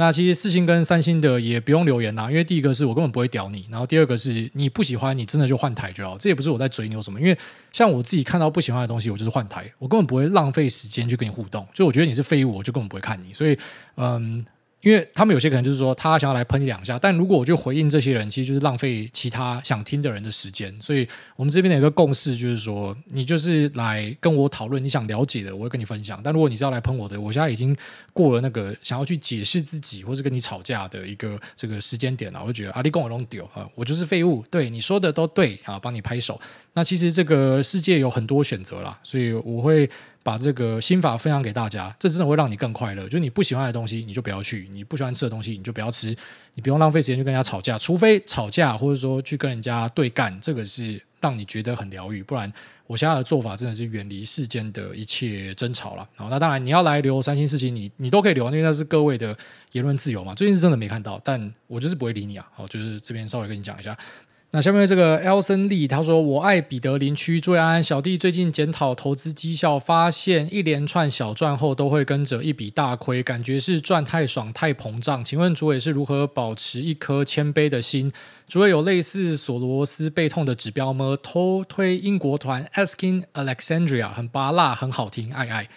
那其实四星跟三星的也不用留言啦，因为第一个是我根本不会屌你，然后第二个是你不喜欢，你真的就换台就好。这也不是我在追牛什么，因为像我自己看到不喜欢的东西，我就是换台，我根本不会浪费时间去跟你互动。就我觉得你是废物，我就根本不会看你。所以，嗯。因为他们有些可能就是说，他想要来喷你两下，但如果我就回应这些人，其实就是浪费其他想听的人的时间。所以我们这边的一个共识就是说，你就是来跟我讨论你想了解的，我会跟你分享。但如果你是要来喷我的，我现在已经过了那个想要去解释自己或是跟你吵架的一个这个时间点了。我就觉得阿里跟我弄丢啊，我就是废物。对你说的都对啊，帮你拍手。那其实这个世界有很多选择啦，所以我会。把这个心法分享给大家，这真的会让你更快乐。就你不喜欢的东西，你就不要去；你不喜欢吃的东西，你就不要吃。你不用浪费时间去跟人家吵架，除非吵架或者说去跟人家对干，这个是让你觉得很疗愈。不然，我现在的做法真的是远离世间的一切争吵了。好，那当然你要来留三星四星，你你都可以留，因为那是各位的言论自由嘛。最近是真的没看到，但我就是不会理你啊。好，就是这边稍微跟你讲一下。那下面这个 Elson Lee 他说：“我爱彼得林区，朱安安小弟最近检讨投资绩效，发现一连串小赚后都会跟着一笔大亏，感觉是赚太爽太膨胀。请问主委是如何保持一颗谦卑的心？主委有类似索罗斯背痛的指标吗？偷推英国团 Asking Alexandria 很芭辣，很好听，爱爱。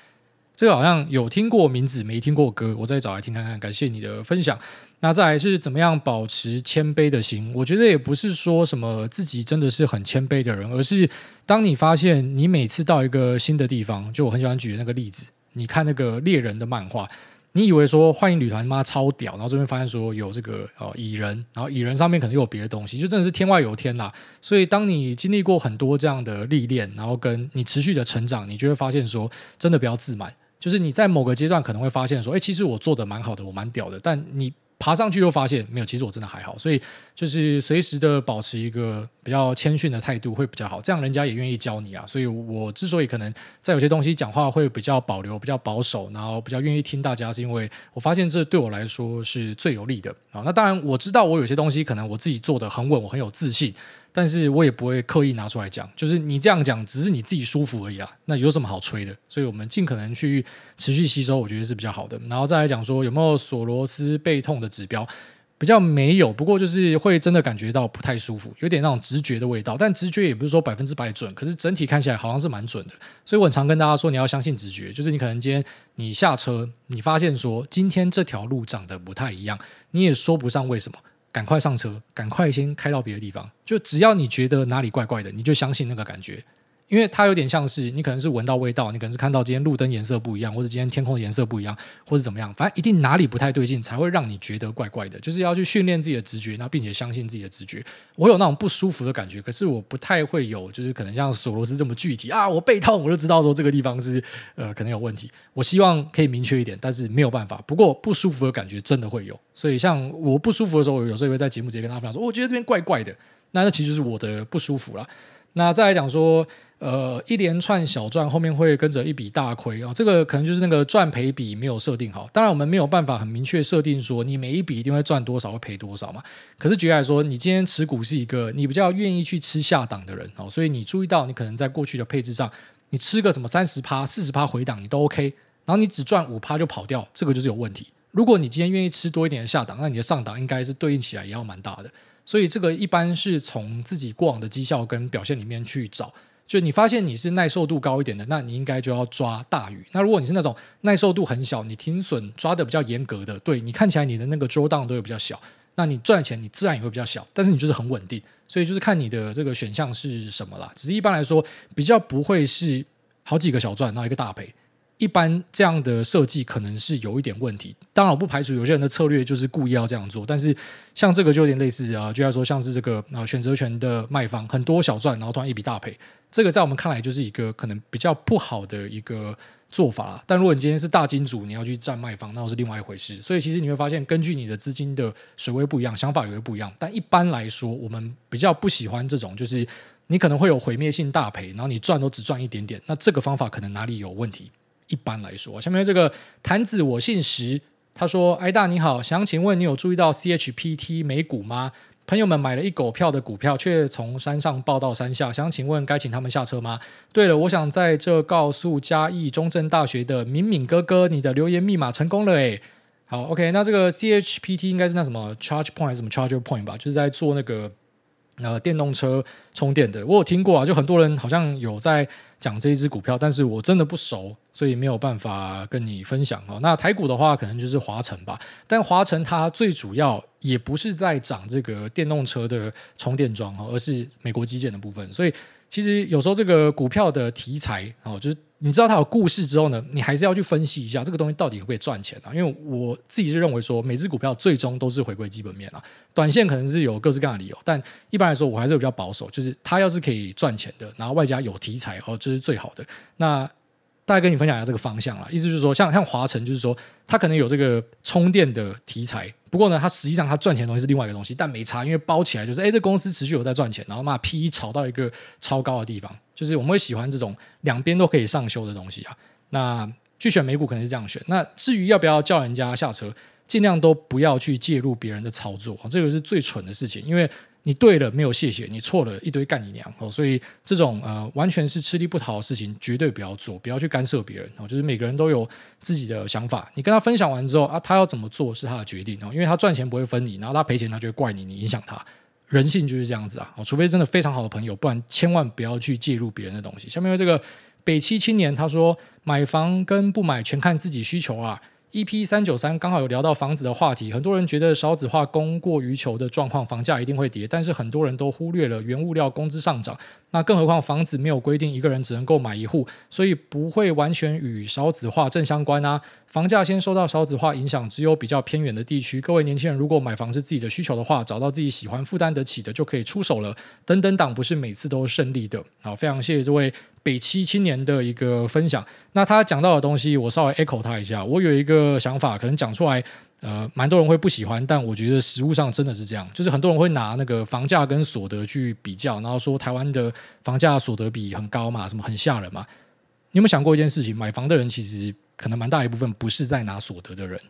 这个好像有听过名字，没听过歌，我再找来听看看。感谢你的分享。”那再来是怎么样保持谦卑的心？我觉得也不是说什么自己真的是很谦卑的人，而是当你发现你每次到一个新的地方，就我很喜欢举那个例子，你看那个猎人的漫画，你以为说幻影旅团妈超屌，然后这边发现说有这个呃蚁人，然后蚁人上面可能又有别的东西，就真的是天外有天啦。所以当你经历过很多这样的历练，然后跟你持续的成长，你就会发现说，真的不要自满，就是你在某个阶段可能会发现说，哎，其实我做的蛮好的，我蛮屌的，但你。爬上去又发现没有，其实我真的还好，所以就是随时的保持一个比较谦逊的态度会比较好，这样人家也愿意教你啊。所以我之所以可能在有些东西讲话会比较保留、比较保守，然后比较愿意听大家，是因为我发现这对我来说是最有利的啊。那当然我知道我有些东西可能我自己做的很稳，我很有自信。但是我也不会刻意拿出来讲，就是你这样讲，只是你自己舒服而已啊。那有什么好吹的？所以我们尽可能去持续吸收，我觉得是比较好的。然后再来讲说有没有索罗斯背痛的指标，比较没有，不过就是会真的感觉到不太舒服，有点那种直觉的味道。但直觉也不是说百分之百准，可是整体看起来好像是蛮准的。所以我很常跟大家说，你要相信直觉，就是你可能今天你下车，你发现说今天这条路长得不太一样，你也说不上为什么。赶快上车，赶快先开到别的地方。就只要你觉得哪里怪怪的，你就相信那个感觉。因为它有点像是你可能是闻到味道，你可能是看到今天路灯颜色不一样，或者今天天空的颜色不一样，或者怎么样，反正一定哪里不太对劲，才会让你觉得怪怪的。就是要去训练自己的直觉，那并且相信自己的直觉。我有那种不舒服的感觉，可是我不太会有，就是可能像索罗斯这么具体啊，我背痛我就知道说这个地方是呃可能有问题。我希望可以明确一点，但是没有办法。不过不舒服的感觉真的会有，所以像我不舒服的时候，我有时候会在节目直接跟大家分享说，我觉得这边怪怪的，那那其实是我的不舒服了。那再来讲说。呃，一连串小赚后面会跟着一笔大亏啊，这个可能就是那个赚赔比没有设定好。当然，我们没有办法很明确设定说你每一笔一定会赚多少，会赔多少嘛。可是举例来说，你今天持股是一个你比较愿意去吃下档的人哦，所以你注意到你可能在过去的配置上，你吃个什么三十趴、四十趴回档你都 OK，然后你只赚五趴就跑掉，这个就是有问题。如果你今天愿意吃多一点的下档，那你的上档应该是对应起来也要蛮大的。所以这个一般是从自己过往的绩效跟表现里面去找。就你发现你是耐受度高一点的，那你应该就要抓大鱼。那如果你是那种耐受度很小，你停损抓的比较严格的，对，你看起来你的那个 drawdown 都有比较小，那你赚钱你自然也会比较小，但是你就是很稳定。所以就是看你的这个选项是什么啦。只是一般来说，比较不会是好几个小赚，然后一个大赔。一般这样的设计可能是有一点问题，当然我不排除有些人的策略就是故意要这样做，但是像这个就有点类似啊，就要说像是这个啊选择权的卖方很多小赚，然后突然一笔大赔，这个在我们看来就是一个可能比较不好的一个做法。但如果你今天是大金主，你要去占卖方，那又是另外一回事。所以其实你会发现，根据你的资金的水位不一样，想法也会不一样。但一般来说，我们比较不喜欢这种，就是你可能会有毁灭性大赔，然后你赚都只赚一点点，那这个方法可能哪里有问题？一般来说。下面这个谭子我姓石，他说：“艾大你好，想请问你有注意到 CHPT 美股吗？朋友们买了一狗票的股票，却从山上抱到山下，想请问该请他们下车吗？对了，我想在这告诉嘉义中正大学的敏敏哥哥，你的留言密码成功了诶。好，OK，那这个 CHPT 应该是那什么 Charge Point 还是什么 Charger Point 吧，就是在做那个。”呃，电动车充电的，我有听过啊，就很多人好像有在讲这一只股票，但是我真的不熟，所以没有办法跟你分享哦。那台股的话，可能就是华晨吧，但华晨它最主要也不是在涨这个电动车的充电桩哦，而是美国基建的部分，所以。其实有时候这个股票的题材哦，就是你知道它有故事之后呢，你还是要去分析一下这个东西到底会不会赚钱啊？因为我自己是认为说，每只股票最终都是回归基本面啊。短线可能是有各式各样的理由，但一般来说我还是比较保守，就是它要是可以赚钱的，然后外加有题材哦，这是最好的。那。大概跟你分享一下这个方向啦，意思就是说，像像华晨，就是说它可能有这个充电的题材，不过呢，它实际上它赚钱的东西是另外一个东西，但没差，因为包起来就是，哎，这公司持续有在赚钱，然后嘛，P E 炒到一个超高的地方，就是我们会喜欢这种两边都可以上修的东西啊。那去选美股可能是这样选，那至于要不要叫人家下车，尽量都不要去介入别人的操作，这个是最蠢的事情，因为。你对了没有谢谢，你错了一堆干你娘哦，所以这种呃完全是吃力不讨的事情，绝对不要做，不要去干涉别人哦。就是每个人都有自己的想法，你跟他分享完之后啊，他要怎么做是他的决定哦，因为他赚钱不会分你，然后他赔钱他就会怪你，你影响他，人性就是这样子啊。除非真的非常好的朋友，不然千万不要去介入别人的东西。下面这个北七青年他说，买房跟不买全看自己需求啊。EP 三九三刚好有聊到房子的话题，很多人觉得少子化供过于求的状况，房价一定会跌，但是很多人都忽略了原物料工资上涨。那更何况房子没有规定一个人只能够买一户，所以不会完全与少子化正相关啊。房价先受到少子化影响，只有比较偏远的地区。各位年轻人，如果买房是自己的需求的话，找到自己喜欢、负担得起的就可以出手了。等等党不是每次都胜利的。好，非常谢谢这位北七青年的一个分享。那他讲到的东西，我稍微 echo 他一下。我有一个想法，可能讲出来。呃，蛮多人会不喜欢，但我觉得实物上真的是这样，就是很多人会拿那个房价跟所得去比较，然后说台湾的房价所得比很高嘛，什么很吓人嘛。你有没有想过一件事情？买房的人其实可能蛮大一部分不是在拿所得的人。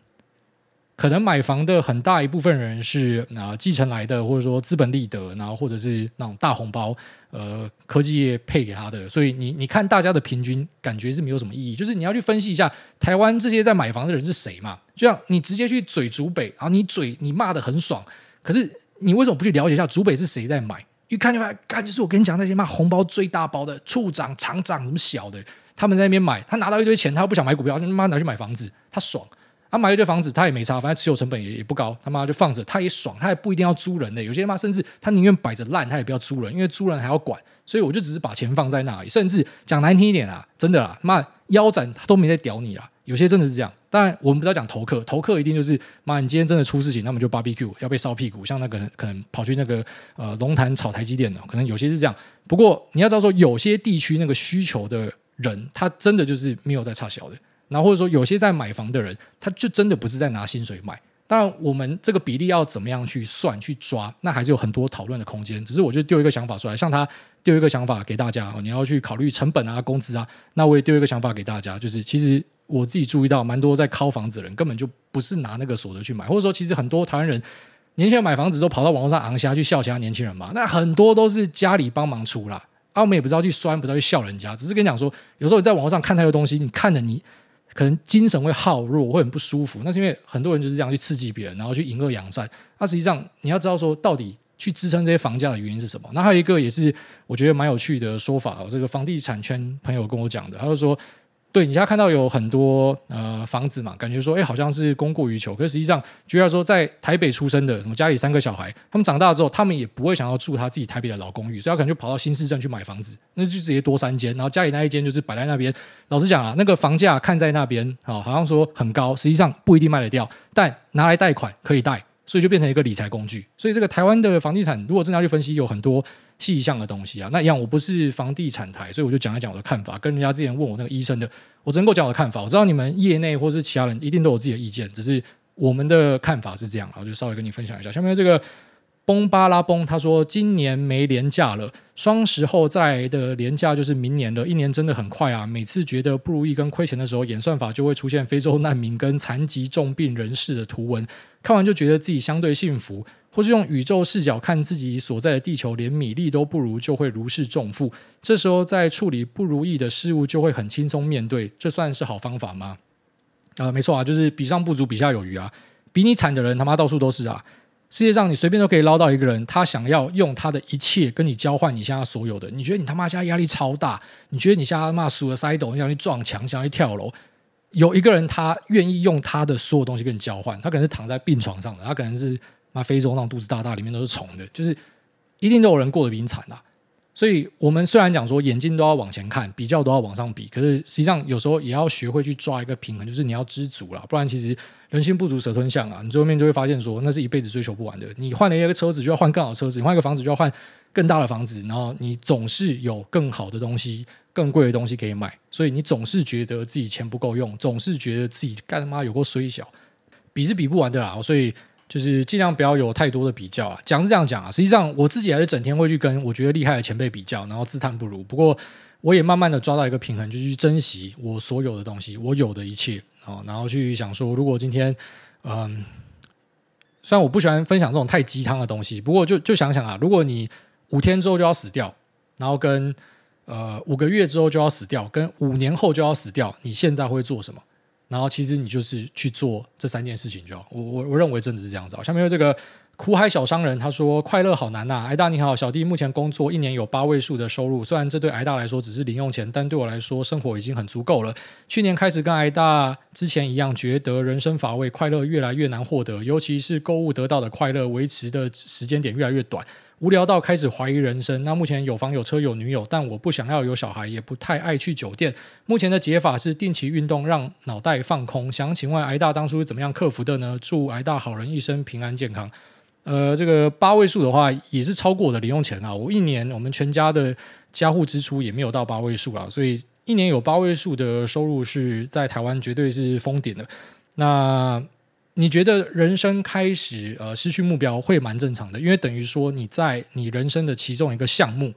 可能买房的很大一部分人是啊继承来的，或者说资本利得，然后或者是那种大红包，呃，科技业配给他的。所以你你看大家的平均感觉是没有什么意义，就是你要去分析一下台湾这些在买房的人是谁嘛？就像你直接去嘴竹北，然后你嘴你骂的很爽，可是你为什么不去了解一下竹北是谁在买？一看就发现，干就是我跟你讲那些骂红包最大包的处长、厂长什么小的，他们在那边买，他拿到一堆钱，他又不想买股票，他妈拿去买房子，他爽。他买一堆房子，他也没差，反正持有成本也也不高，他妈就放着，他也爽，他也不一定要租人的。有些妈甚至他宁愿摆着烂，他也不要租人，因为租人还要管。所以我就只是把钱放在那里，甚至讲难听一点啊，真的啦，妈腰斩他都没在屌你啦。有些真的是这样。当然我们不要讲投客，投客一定就是妈，你今天真的出事情，那么就 BBQ 要被烧屁股，像那个可能跑去那个呃龙潭炒台积电的，可能有些是这样。不过你要知道说，有些地区那个需求的人，他真的就是没有在差小的。然后或者说有些在买房的人，他就真的不是在拿薪水买。当然，我们这个比例要怎么样去算去抓，那还是有很多讨论的空间。只是我就丢一个想法出来，像他丢一个想法给大家，你要去考虑成本啊、工资啊。那我也丢一个想法给大家，就是其实我自己注意到，蛮多在靠房子的人根本就不是拿那个所得去买，或者说其实很多台湾人年轻人买房子都跑到网络上昂虾去笑其他年轻人嘛。那很多都是家里帮忙出啦，啊，我们也不知道去酸，不知道去笑人家，只是跟你讲说，有时候你在网络上看太多东西，你看了你。可能精神会耗弱，会很不舒服。那是因为很多人就是这样去刺激别人，然后去隐恶扬善。那实际上你要知道说，到底去支撑这些房价的原因是什么？那还有一个也是我觉得蛮有趣的说法哦，这个房地产圈朋友跟我讲的，他就说。对，你现在看到有很多呃房子嘛，感觉说哎好像是供过于求，可是实际上，居然说，在台北出生的什么家里三个小孩，他们长大之后，他们也不会想要住他自己台北的老公寓，所以他可能就跑到新市镇去买房子，那就直接多三间，然后家里那一间就是摆在那边。老实讲啊，那个房价看在那边啊，好像说很高，实际上不一定卖得掉，但拿来贷款可以贷。所以就变成一个理财工具。所以这个台湾的房地产，如果真的要去分析，有很多细项的东西啊。那一样，我不是房地产台，所以我就讲一讲我的看法。跟人家之前问我那个医生的，我只能够讲我的看法。我知道你们业内或是其他人一定都有自己的意见，只是我们的看法是这样。然后就稍微跟你分享一下。下面这个崩巴拉崩，他说今年没连假了，双十后再来的连假就是明年了。一年真的很快啊！每次觉得不如意跟亏钱的时候，演算法就会出现非洲难民跟残疾重病人士的图文，看完就觉得自己相对幸福。或是用宇宙视角看自己所在的地球，连米粒都不如，就会如释重负。这时候在处理不如意的事物，就会很轻松面对。这算是好方法吗？啊、没错啊，就是比上不足，比下有余啊。比你惨的人他妈到处都是啊。世界上你随便都可以捞到一个人，他想要用他的一切跟你交换你现在所有的。你觉得你他妈现在压力超大？你觉得你现在他妈数了塞斗，你想去撞墙，想要去跳楼？有一个人他愿意用他的所有东西跟你交换，他可能是躺在病床上的，他可能是妈非洲那种肚子大大里面都是虫的，就是一定都有人过得比你惨啊。所以，我们虽然讲说眼睛都要往前看，比较都要往上比，可是实际上有时候也要学会去抓一个平衡，就是你要知足啦，不然其实人心不足蛇吞象啊，你最后面就会发现说，那是一辈子追求不完的。你换了一个车子，就要换更好的车子；你换一个房子，就要换更大的房子。然后你总是有更好的东西、更贵的东西可以买，所以你总是觉得自己钱不够用，总是觉得自己干他妈有够衰小，比是比不完的啦。所以。就是尽量不要有太多的比较啊，讲是这样讲啊，实际上我自己还是整天会去跟我觉得厉害的前辈比较，然后自叹不如。不过我也慢慢的抓到一个平衡，就是去珍惜我所有的东西，我有的一切啊，然后去想说，如果今天，嗯，虽然我不喜欢分享这种太鸡汤的东西，不过就就想想啊，如果你五天之后就要死掉，然后跟呃五个月之后就要死掉，跟五年后就要死掉，你现在会做什么？然后其实你就是去做这三件事情就好。我我我认为真的是这样子。下面有这个苦海小商人，他说：“快乐好难呐，癌大你好，小弟目前工作一年有八位数的收入，虽然这对癌大来说只是零用钱，但对我来说生活已经很足够了。去年开始跟癌大之前一样，觉得人生乏味，快乐越来越难获得，尤其是购物得到的快乐，维持的时间点越来越短。”无聊到开始怀疑人生。那目前有房有车有女友，但我不想要有小孩，也不太爱去酒店。目前的解法是定期运动，让脑袋放空。想请问癌大当初是怎么样克服的呢？祝癌大好人一生平安健康。呃，这个八位数的话，也是超过我的零用钱啊。我一年我们全家的家户支出也没有到八位数啊，所以一年有八位数的收入是在台湾绝对是封顶的。那。你觉得人生开始呃失去目标会蛮正常的，因为等于说你在你人生的其中一个项目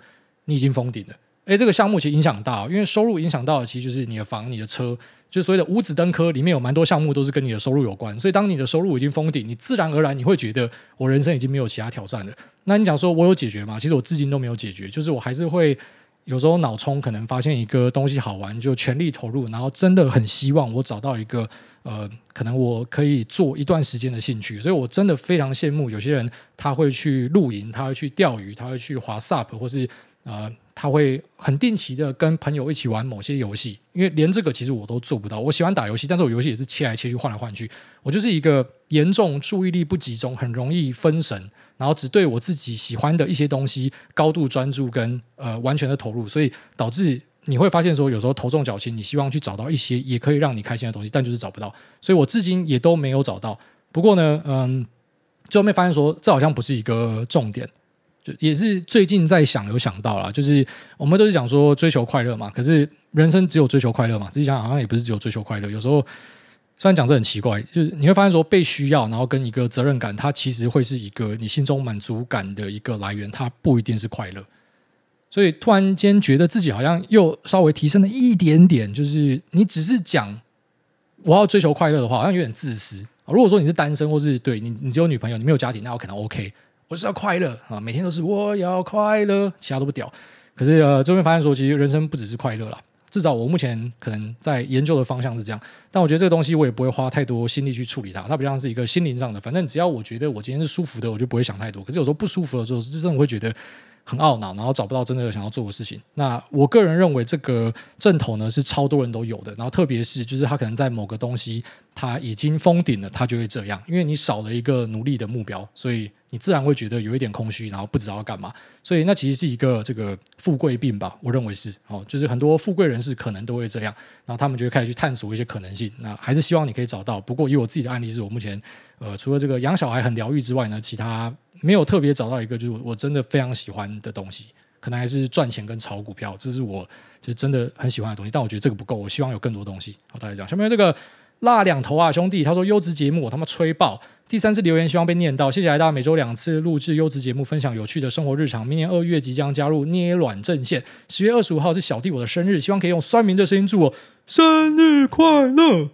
你已经封顶了。诶，这个项目其实影响大，因为收入影响到的其实就是你的房、你的车，就所谓的五子登科里面有蛮多项目都是跟你的收入有关。所以当你的收入已经封顶，你自然而然你会觉得我人生已经没有其他挑战了。那你讲说我有解决吗？其实我至今都没有解决，就是我还是会。有时候脑冲可能发现一个东西好玩，就全力投入，然后真的很希望我找到一个呃，可能我可以做一段时间的兴趣。所以我真的非常羡慕有些人，他会去露营，他会去钓鱼，他会去滑 SUP，或是呃，他会很定期的跟朋友一起玩某些游戏。因为连这个其实我都做不到。我喜欢打游戏，但是我游戏也是切来切去，换来换去。我就是一个严重注意力不集中，很容易分神。然后只对我自己喜欢的一些东西高度专注跟呃完全的投入，所以导致你会发现说，有时候头重脚轻，你希望去找到一些也可以让你开心的东西，但就是找不到。所以我至今也都没有找到。不过呢，嗯，最后面发现说，这好像不是一个重点，就也是最近在想有想到啦，就是我们都是讲说追求快乐嘛，可是人生只有追求快乐嘛？自己想好像也不是只有追求快乐，有时候。虽然讲这很奇怪，就是你会发现说被需要，然后跟一个责任感，它其实会是一个你心中满足感的一个来源，它不一定是快乐。所以突然间觉得自己好像又稍微提升了一点点，就是你只是讲我要追求快乐的话，好像有点自私。如果说你是单身，或是对你你只有女朋友，你没有家庭，那我可能 OK，我是要快乐啊，每天都是我要快乐，其他都不屌。可是呃，最后发现说，其实人生不只是快乐啦。至少我目前可能在研究的方向是这样，但我觉得这个东西我也不会花太多心力去处理它，它不像是一个心灵上的。反正只要我觉得我今天是舒服的，我就不会想太多。可是有时候不舒服的时候，真的会觉得很懊恼，然后找不到真的想要做的事情。那我个人认为这个症头呢是超多人都有的，然后特别是就是他可能在某个东西他已经封顶了，他就会这样，因为你少了一个努力的目标，所以。你自然会觉得有一点空虚，然后不知道要干嘛，所以那其实是一个这个富贵病吧？我认为是 <laughs> 哦，就是很多富贵人士可能都会这样，然后他们就会开始去探索一些可能性。那还是希望你可以找到。不过以我自己的案例，是我目前呃，除了这个养小孩很疗愈之外呢，其他没有特别找到一个就是我真的非常喜欢的东西。可能还是赚钱跟炒股票，这是我就真的很喜欢的东西。但我觉得这个不够，我希望有更多东西。好，大家讲下面这个。辣两头啊，兄弟！他说优质节目，我他妈吹爆！第三次留言希望被念到，谢谢大家每周两次录制优质节目，分享有趣的生活日常。明年二月即将加入捏卵阵线，十月二十五号是小弟我的生日，希望可以用酸民的声音祝我生日快乐，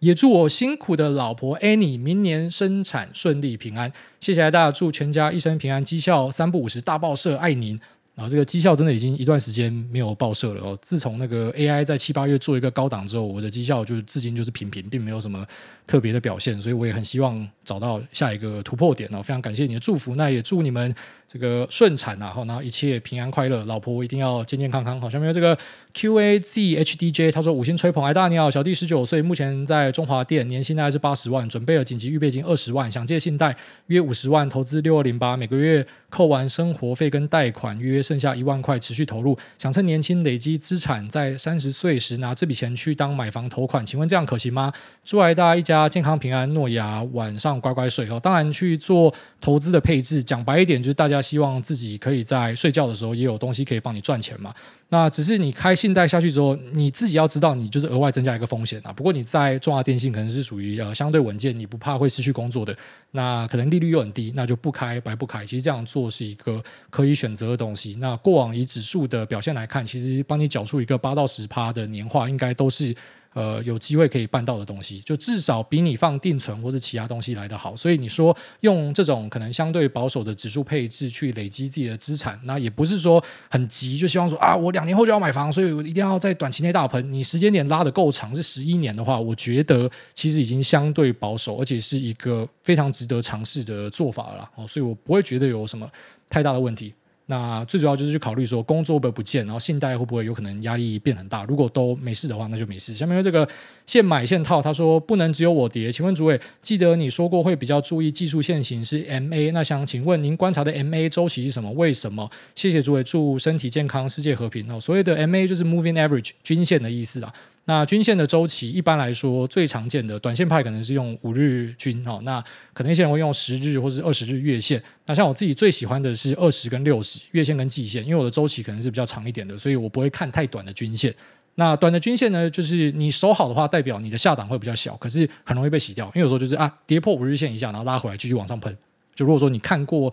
也祝我辛苦的老婆 Annie 明年生产顺利平安。谢谢大家，祝全家一生平安，绩效三不五时大报社，爱您。啊，这个绩效真的已经一段时间没有报社了哦。自从那个 AI 在七八月做一个高档之后，我的绩效就至今就是平平，并没有什么特别的表现。所以我也很希望找到下一个突破点哦。非常感谢你的祝福，那也祝你们这个顺产啊，然后一切平安快乐，老婆一定要健健康康。好，下面这个 QAZHDJ，他说五星吹捧，哎大你好，小弟十九岁，目前在中华店，年薪大概是八十万，准备了紧急预备金二十万，想借信贷约五十万，投资六二零八，每个月扣完生活费跟贷款约剩下一万块，持续投入，想趁年轻累积资产，在三十岁时拿这笔钱去当买房投款，请问这样可行吗？祝大家一家健康平安，诺亚晚上乖乖睡哦。当然去做投资的配置，讲白一点就是大家希望自己可以在睡觉的时候也有东西可以帮你赚钱嘛。那只是你开信贷下去之后，你自己要知道，你就是额外增加一个风险啊。不过你在中华电信可能是属于呃相对稳健，你不怕会失去工作的，那可能利率又很低，那就不开白不开。其实这样做是一个可以选择的东西。那过往以指数的表现来看，其实帮你缴出一个八到十趴的年化，应该都是。呃，有机会可以办到的东西，就至少比你放定存或者其他东西来得好。所以你说用这种可能相对保守的指数配置去累积自己的资产，那也不是说很急，就希望说啊，我两年后就要买房，所以我一定要在短期内大盆。你时间点拉得够长，是十一年的话，我觉得其实已经相对保守，而且是一个非常值得尝试的做法了。哦，所以我不会觉得有什么太大的问题。那最主要就是去考虑说工作会不会不见，然后信贷会不会有可能压力变很大。如果都没事的话，那就没事。下面这个现买现套，他说不能只有我跌。请问主委，记得你说过会比较注意技术线型是 MA，那想请问您观察的 MA 周期是什么？为什么？谢谢主委，祝身体健康，世界和平哦。所谓的 MA 就是 Moving Average 均线的意思啊。那均线的周期一般来说最常见的短线派可能是用五日均哦，那可能一些人会用十日或者是二十日月线。那像我自己最喜欢的是二十跟六十月线跟季线，因为我的周期可能是比较长一点的，所以我不会看太短的均线。那短的均线呢，就是你守好的话，代表你的下档会比较小，可是很容易被洗掉，因为有时候就是啊跌破五日线以下，然后拉回来继续往上喷。就如果说你看过。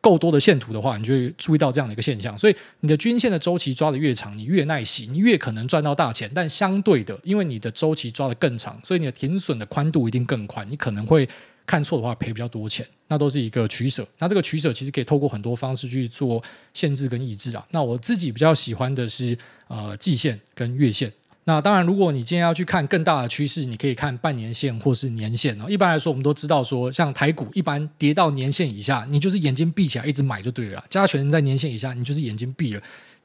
够多的线图的话，你就会注意到这样的一个现象。所以你的均线的周期抓得越长，你越耐洗，你越可能赚到大钱。但相对的，因为你的周期抓得更长，所以你的停损的宽度一定更宽。你可能会看错的话赔比较多钱，那都是一个取舍。那这个取舍其实可以透过很多方式去做限制跟抑制啊。那我自己比较喜欢的是呃季线跟月线。那当然，如果你今天要去看更大的趋势，你可以看半年线或是年线哦。一般来说，我们都知道说，像台股一般跌到年线以下，你就是眼睛闭起来一直买就对了。加权在年线以下，你就是眼睛闭了，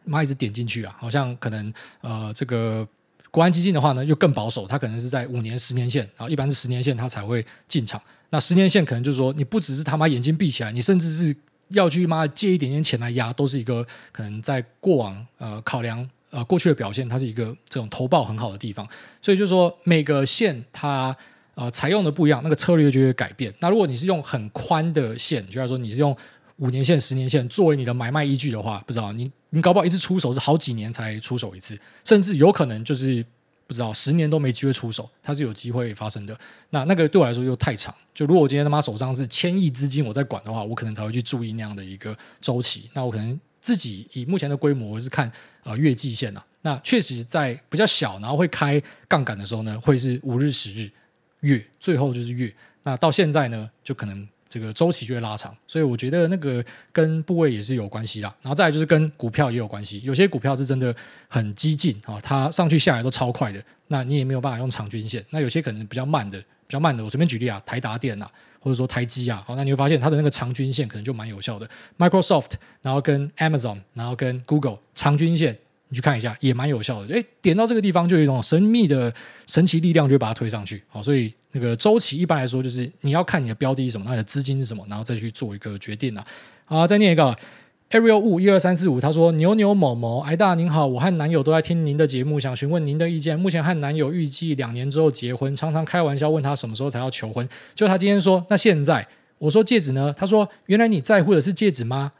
妈一直点进去啊。好像可能呃，这个国安基金的话呢，就更保守，它可能是在五年、十年线，然后一般是十年线它才会进场。那十年线可能就是说，你不只是他妈眼睛闭起来，你甚至是要去妈借一点点钱来压，都是一个可能在过往呃考量。呃，过去的表现它是一个这种投报很好的地方，所以就是说每个线它呃采用的不一样，那个策略就会改变。那如果你是用很宽的线，就像说你是用五年线、十年线作为你的买卖依据的话，不知道你你搞不好一次出手是好几年才出手一次，甚至有可能就是不知道十年都没机会出手，它是有机会发生的。那那个对我来说又太长。就如果我今天他妈手上是千亿资金我在管的话，我可能才会去注意那样的一个周期。那我可能。自己以目前的规模，是看呃月季线呐、那确实在比较小，然后会开杠杆的时候呢，会是五日、十日、月，最后就是月。那到现在呢，就可能这个周期就会拉长。所以我觉得那个跟部位也是有关系啦。然后再来就是跟股票也有关系。有些股票是真的很激进啊，它上去下来都超快的，那你也没有办法用长均线。那有些可能比较慢的，比较慢的，我随便举例啊，台达电呐。或者说台积啊，好，那你会发现它的那个长均线可能就蛮有效的。Microsoft，然后跟 Amazon，然后跟 Google 长均线，你去看一下也蛮有效的。诶，点到这个地方就有一种神秘的神奇力量，就会把它推上去。好，所以那个周期一般来说就是你要看你的标的是什么，那你的资金是什么，然后再去做一个决定啊。好，再念一个。Ariel 五一二三四五，他说：“牛牛某某，艾大您好，我和男友都在听您的节目，想询问您的意见。目前和男友预计两年之后结婚，常常开玩笑问他什么时候才要求婚。就他今天说，那现在我说戒指呢？他说，原来你在乎的是戒指吗？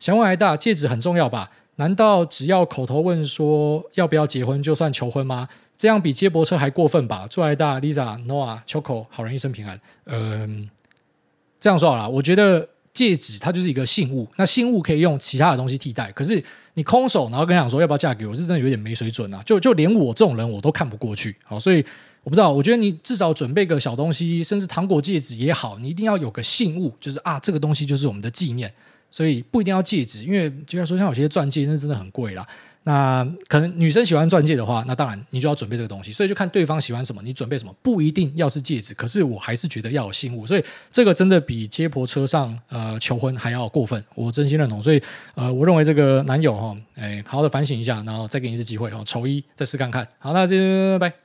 想问艾大，戒指很重要吧？难道只要口头问说要不要结婚就算求婚吗？这样比接驳车还过分吧？祝艾大 Lisa Noah Choco 好人一生平安。嗯、”这样说好了，我觉得戒指它就是一个信物，那信物可以用其他的东西替代。可是你空手，然后跟人讲说要不要嫁给我，是真的有点没水准啊！就就连我这种人我都看不过去。好，所以我不知道，我觉得你至少准备个小东西，甚至糖果戒指也好，你一定要有个信物，就是啊，这个东西就是我们的纪念。所以不一定要戒指，因为就像说像有些钻戒那真的很贵啦。那可能女生喜欢钻戒的话，那当然你就要准备这个东西。所以就看对方喜欢什么，你准备什么，不一定要是戒指。可是我还是觉得要有信物，所以这个真的比接驳车上呃求婚还要过分，我真心认同。所以呃，我认为这个男友哈，哎，好好的反省一下，然后再给你一次机会哦，丑一再试看看。好，那这拜拜。